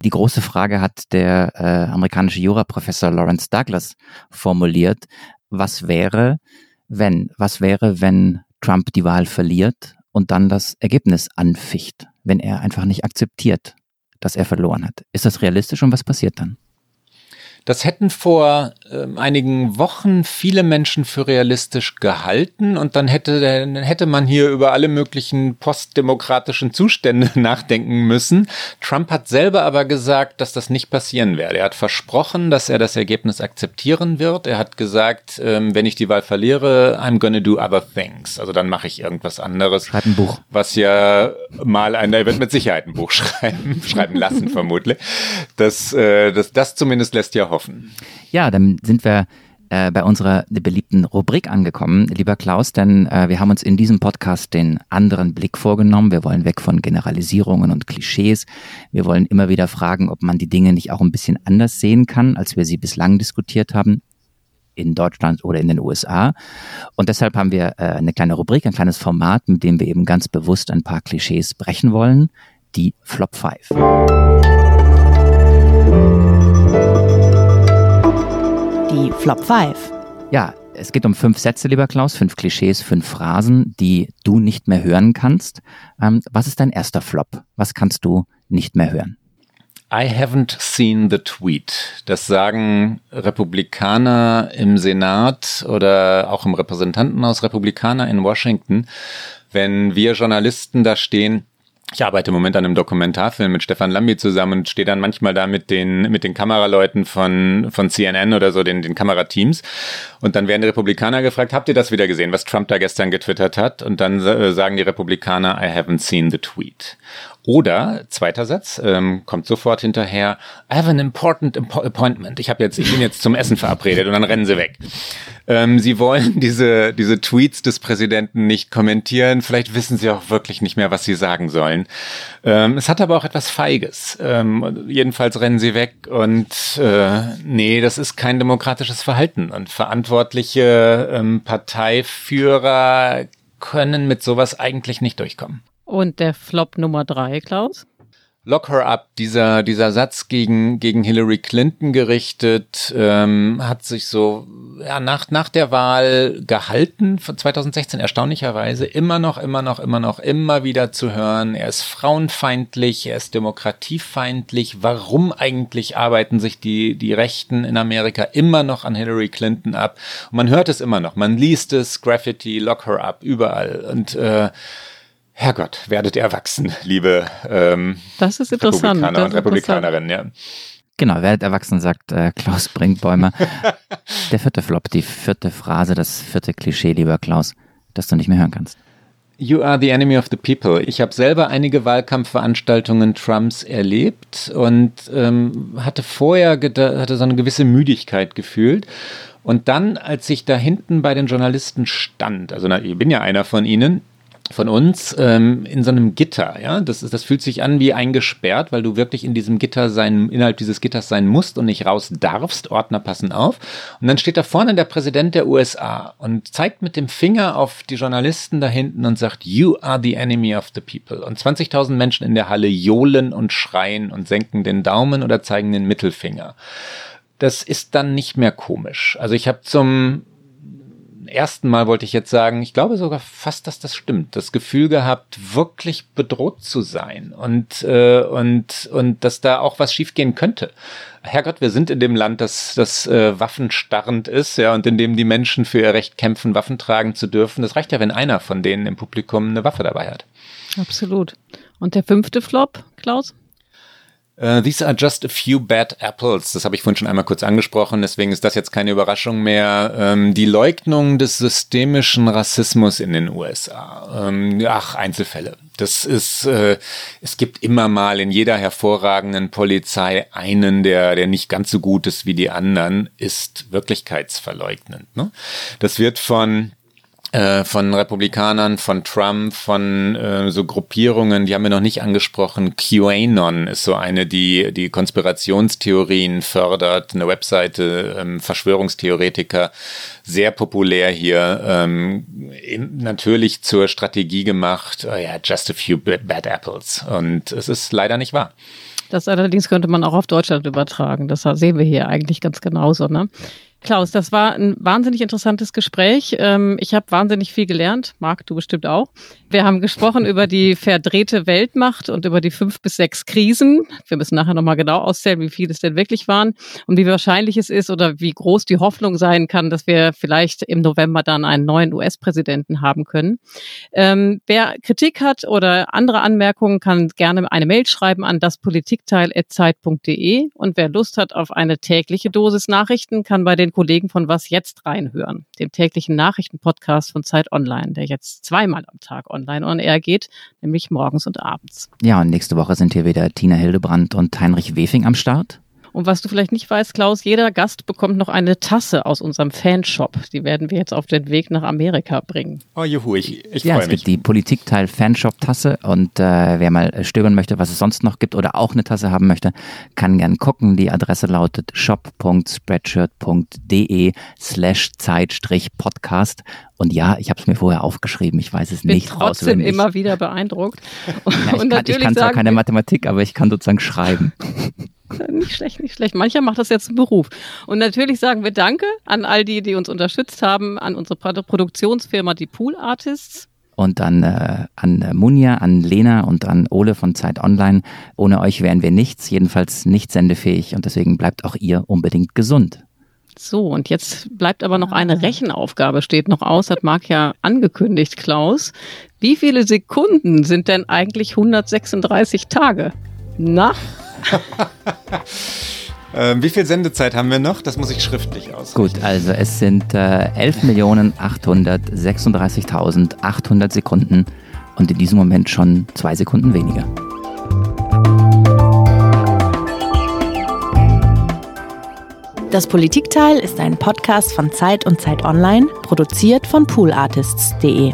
Die große Frage hat der äh, amerikanische Juraprofessor Lawrence Douglas formuliert. Was wäre, wenn? Was wäre, wenn Trump die Wahl verliert und dann das Ergebnis anficht, wenn er einfach nicht akzeptiert, dass er verloren hat. Ist das realistisch und was passiert dann? Das hätten vor äh, einigen Wochen viele Menschen für realistisch gehalten und dann hätte, dann hätte man hier über alle möglichen postdemokratischen Zustände nachdenken müssen. Trump hat selber aber gesagt, dass das nicht passieren werde. Er hat versprochen, dass er das Ergebnis akzeptieren wird. Er hat gesagt, ähm, wenn ich die Wahl verliere, I'm gonna do other things. Also dann mache ich irgendwas anderes. Schreibt ein Buch. Was ja mal einer, er wird mit Sicherheit ein Buch schreiben, schreiben lassen vermutlich. Das, äh, das, das zumindest lässt ja hoffen. Ja, dann sind wir äh, bei unserer beliebten Rubrik angekommen, lieber Klaus, denn äh, wir haben uns in diesem Podcast den anderen Blick vorgenommen. Wir wollen weg von Generalisierungen und Klischees. Wir wollen immer wieder fragen, ob man die Dinge nicht auch ein bisschen anders sehen kann, als wir sie bislang diskutiert haben in Deutschland oder in den USA. Und deshalb haben wir äh, eine kleine Rubrik, ein kleines Format, mit dem wir eben ganz bewusst ein paar Klischees brechen wollen. Die Flop 5. Die Flop 5. Ja, es geht um fünf Sätze, lieber Klaus, fünf Klischees, fünf Phrasen, die du nicht mehr hören kannst. Ähm, was ist dein erster Flop? Was kannst du nicht mehr hören? I haven't seen the tweet. Das sagen Republikaner im Senat oder auch im Repräsentantenhaus Republikaner in Washington. Wenn wir Journalisten da stehen, ich arbeite im Moment an einem Dokumentarfilm mit Stefan Lambi zusammen und stehe dann manchmal da mit den, mit den Kameraleuten von, von CNN oder so, den, den Kamerateams. Und dann werden die Republikaner gefragt, habt ihr das wieder gesehen, was Trump da gestern getwittert hat? Und dann sagen die Republikaner, I haven't seen the tweet. Oder, zweiter Satz, ähm, kommt sofort hinterher, I have an important appointment. Ich habe jetzt, ich bin jetzt zum Essen verabredet und dann rennen sie weg. Ähm, sie wollen diese, diese Tweets des Präsidenten nicht kommentieren. Vielleicht wissen sie auch wirklich nicht mehr, was sie sagen sollen. Ähm, es hat aber auch etwas Feiges. Ähm, jedenfalls rennen sie weg und äh, nee, das ist kein demokratisches Verhalten. Und verantwortliche ähm, Parteiführer können mit sowas eigentlich nicht durchkommen. Und der Flop Nummer drei, Klaus? Lock her up, dieser, dieser Satz gegen, gegen Hillary Clinton gerichtet, ähm, hat sich so ja, nach, nach der Wahl gehalten von 2016, erstaunlicherweise, immer noch, immer noch, immer noch, immer wieder zu hören, er ist frauenfeindlich, er ist demokratiefeindlich, warum eigentlich arbeiten sich die, die Rechten in Amerika immer noch an Hillary Clinton ab? Und man hört es immer noch, man liest es, Graffiti, Lock her up, überall. Und äh, Herrgott, werdet erwachsen, liebe ähm, das ist interessant. Republikaner und Republikanerinnen, ja. Genau, werdet erwachsen, sagt äh, Klaus Brinkbäumer. Der vierte Flop, die vierte Phrase, das vierte Klischee, lieber Klaus, das du nicht mehr hören kannst. You are the enemy of the people. Ich habe selber einige Wahlkampfveranstaltungen Trumps erlebt und ähm, hatte vorher hatte so eine gewisse Müdigkeit gefühlt. Und dann, als ich da hinten bei den Journalisten stand, also na, ich bin ja einer von ihnen, von uns ähm, in so einem Gitter, ja. Das ist, das fühlt sich an wie eingesperrt, weil du wirklich in diesem Gitter sein, innerhalb dieses Gitters sein musst und nicht raus darfst. Ordner passen auf. Und dann steht da vorne der Präsident der USA und zeigt mit dem Finger auf die Journalisten da hinten und sagt, you are the enemy of the people. Und 20.000 Menschen in der Halle johlen und schreien und senken den Daumen oder zeigen den Mittelfinger. Das ist dann nicht mehr komisch. Also ich habe zum ersten Mal wollte ich jetzt sagen, ich glaube sogar fast, dass das stimmt, das Gefühl gehabt, wirklich bedroht zu sein und, äh, und, und dass da auch was schiefgehen könnte. Herrgott, wir sind in dem Land, das, das äh, waffenstarrend ist, ja, und in dem die Menschen für ihr Recht kämpfen, Waffen tragen zu dürfen. Das reicht ja, wenn einer von denen im Publikum eine Waffe dabei hat. Absolut. Und der fünfte Flop, Klaus? Uh, these are just a few bad apples. Das habe ich vorhin schon einmal kurz angesprochen, deswegen ist das jetzt keine Überraschung mehr. Ähm, die Leugnung des systemischen Rassismus in den USA. Ähm, ach, Einzelfälle. Das ist, äh, es gibt immer mal in jeder hervorragenden Polizei einen, der, der nicht ganz so gut ist wie die anderen, ist wirklichkeitsverleugnend. Ne? Das wird von äh, von Republikanern, von Trump, von äh, so Gruppierungen, die haben wir noch nicht angesprochen. QAnon ist so eine, die die Konspirationstheorien fördert, eine Webseite, ähm, Verschwörungstheoretiker, sehr populär hier, ähm, natürlich zur Strategie gemacht, oh ja, just a few bad apples. Und es ist leider nicht wahr. Das allerdings könnte man auch auf Deutschland übertragen. Das sehen wir hier eigentlich ganz genauso. Ne? Klaus, das war ein wahnsinnig interessantes Gespräch. Ähm, ich habe wahnsinnig viel gelernt. Marc, du bestimmt auch. Wir haben gesprochen über die verdrehte Weltmacht und über die fünf bis sechs Krisen. Wir müssen nachher nochmal genau auszählen, wie viele es denn wirklich waren und wie wahrscheinlich es ist oder wie groß die Hoffnung sein kann, dass wir vielleicht im November dann einen neuen US-Präsidenten haben können. Ähm, wer Kritik hat oder andere Anmerkungen, kann gerne eine Mail schreiben an daspolitikteil.zeit.de und wer Lust hat auf eine tägliche Dosis Nachrichten, kann bei den Kollegen von Was Jetzt reinhören, dem täglichen Nachrichtenpodcast von Zeit Online, der jetzt zweimal am Tag online on air geht, nämlich morgens und abends. Ja, und nächste Woche sind hier wieder Tina Hildebrand und Heinrich Wefing am Start. Und was du vielleicht nicht weißt, Klaus, jeder Gast bekommt noch eine Tasse aus unserem Fanshop. Die werden wir jetzt auf den Weg nach Amerika bringen. Oh juhu, ich, ich ja, freue es mich. gibt die Politikteil Fanshop-Tasse und äh, wer mal stöbern möchte, was es sonst noch gibt oder auch eine Tasse haben möchte, kann gern gucken. Die Adresse lautet shop.spreadshirt.de slash Zeit-Podcast. Und ja, ich habe es mir vorher aufgeschrieben, ich weiß es Bin nicht trotzdem auswendig. immer wieder beeindruckt. Ja, ich, kann, ich kann zwar sagen keine Mathematik, aber ich kann sozusagen schreiben. Nicht schlecht, nicht schlecht. Mancher macht das jetzt zum Beruf. Und natürlich sagen wir Danke an all die, die uns unterstützt haben, an unsere Produ- Produktionsfirma, die Pool Artists. Und dann äh, an äh, Munja, an Lena und an Ole von Zeit Online. Ohne euch wären wir nichts, jedenfalls nicht sendefähig und deswegen bleibt auch ihr unbedingt gesund. So, und jetzt bleibt aber noch eine Rechenaufgabe, steht noch aus, hat Marc ja angekündigt, Klaus. Wie viele Sekunden sind denn eigentlich 136 Tage? Na, ähm, wie viel Sendezeit haben wir noch? Das muss ich schriftlich aus. Gut, also es sind äh, 11.836.800 Sekunden und in diesem Moment schon zwei Sekunden weniger. Das Politikteil ist ein Podcast von Zeit und Zeit Online, produziert von poolartists.de.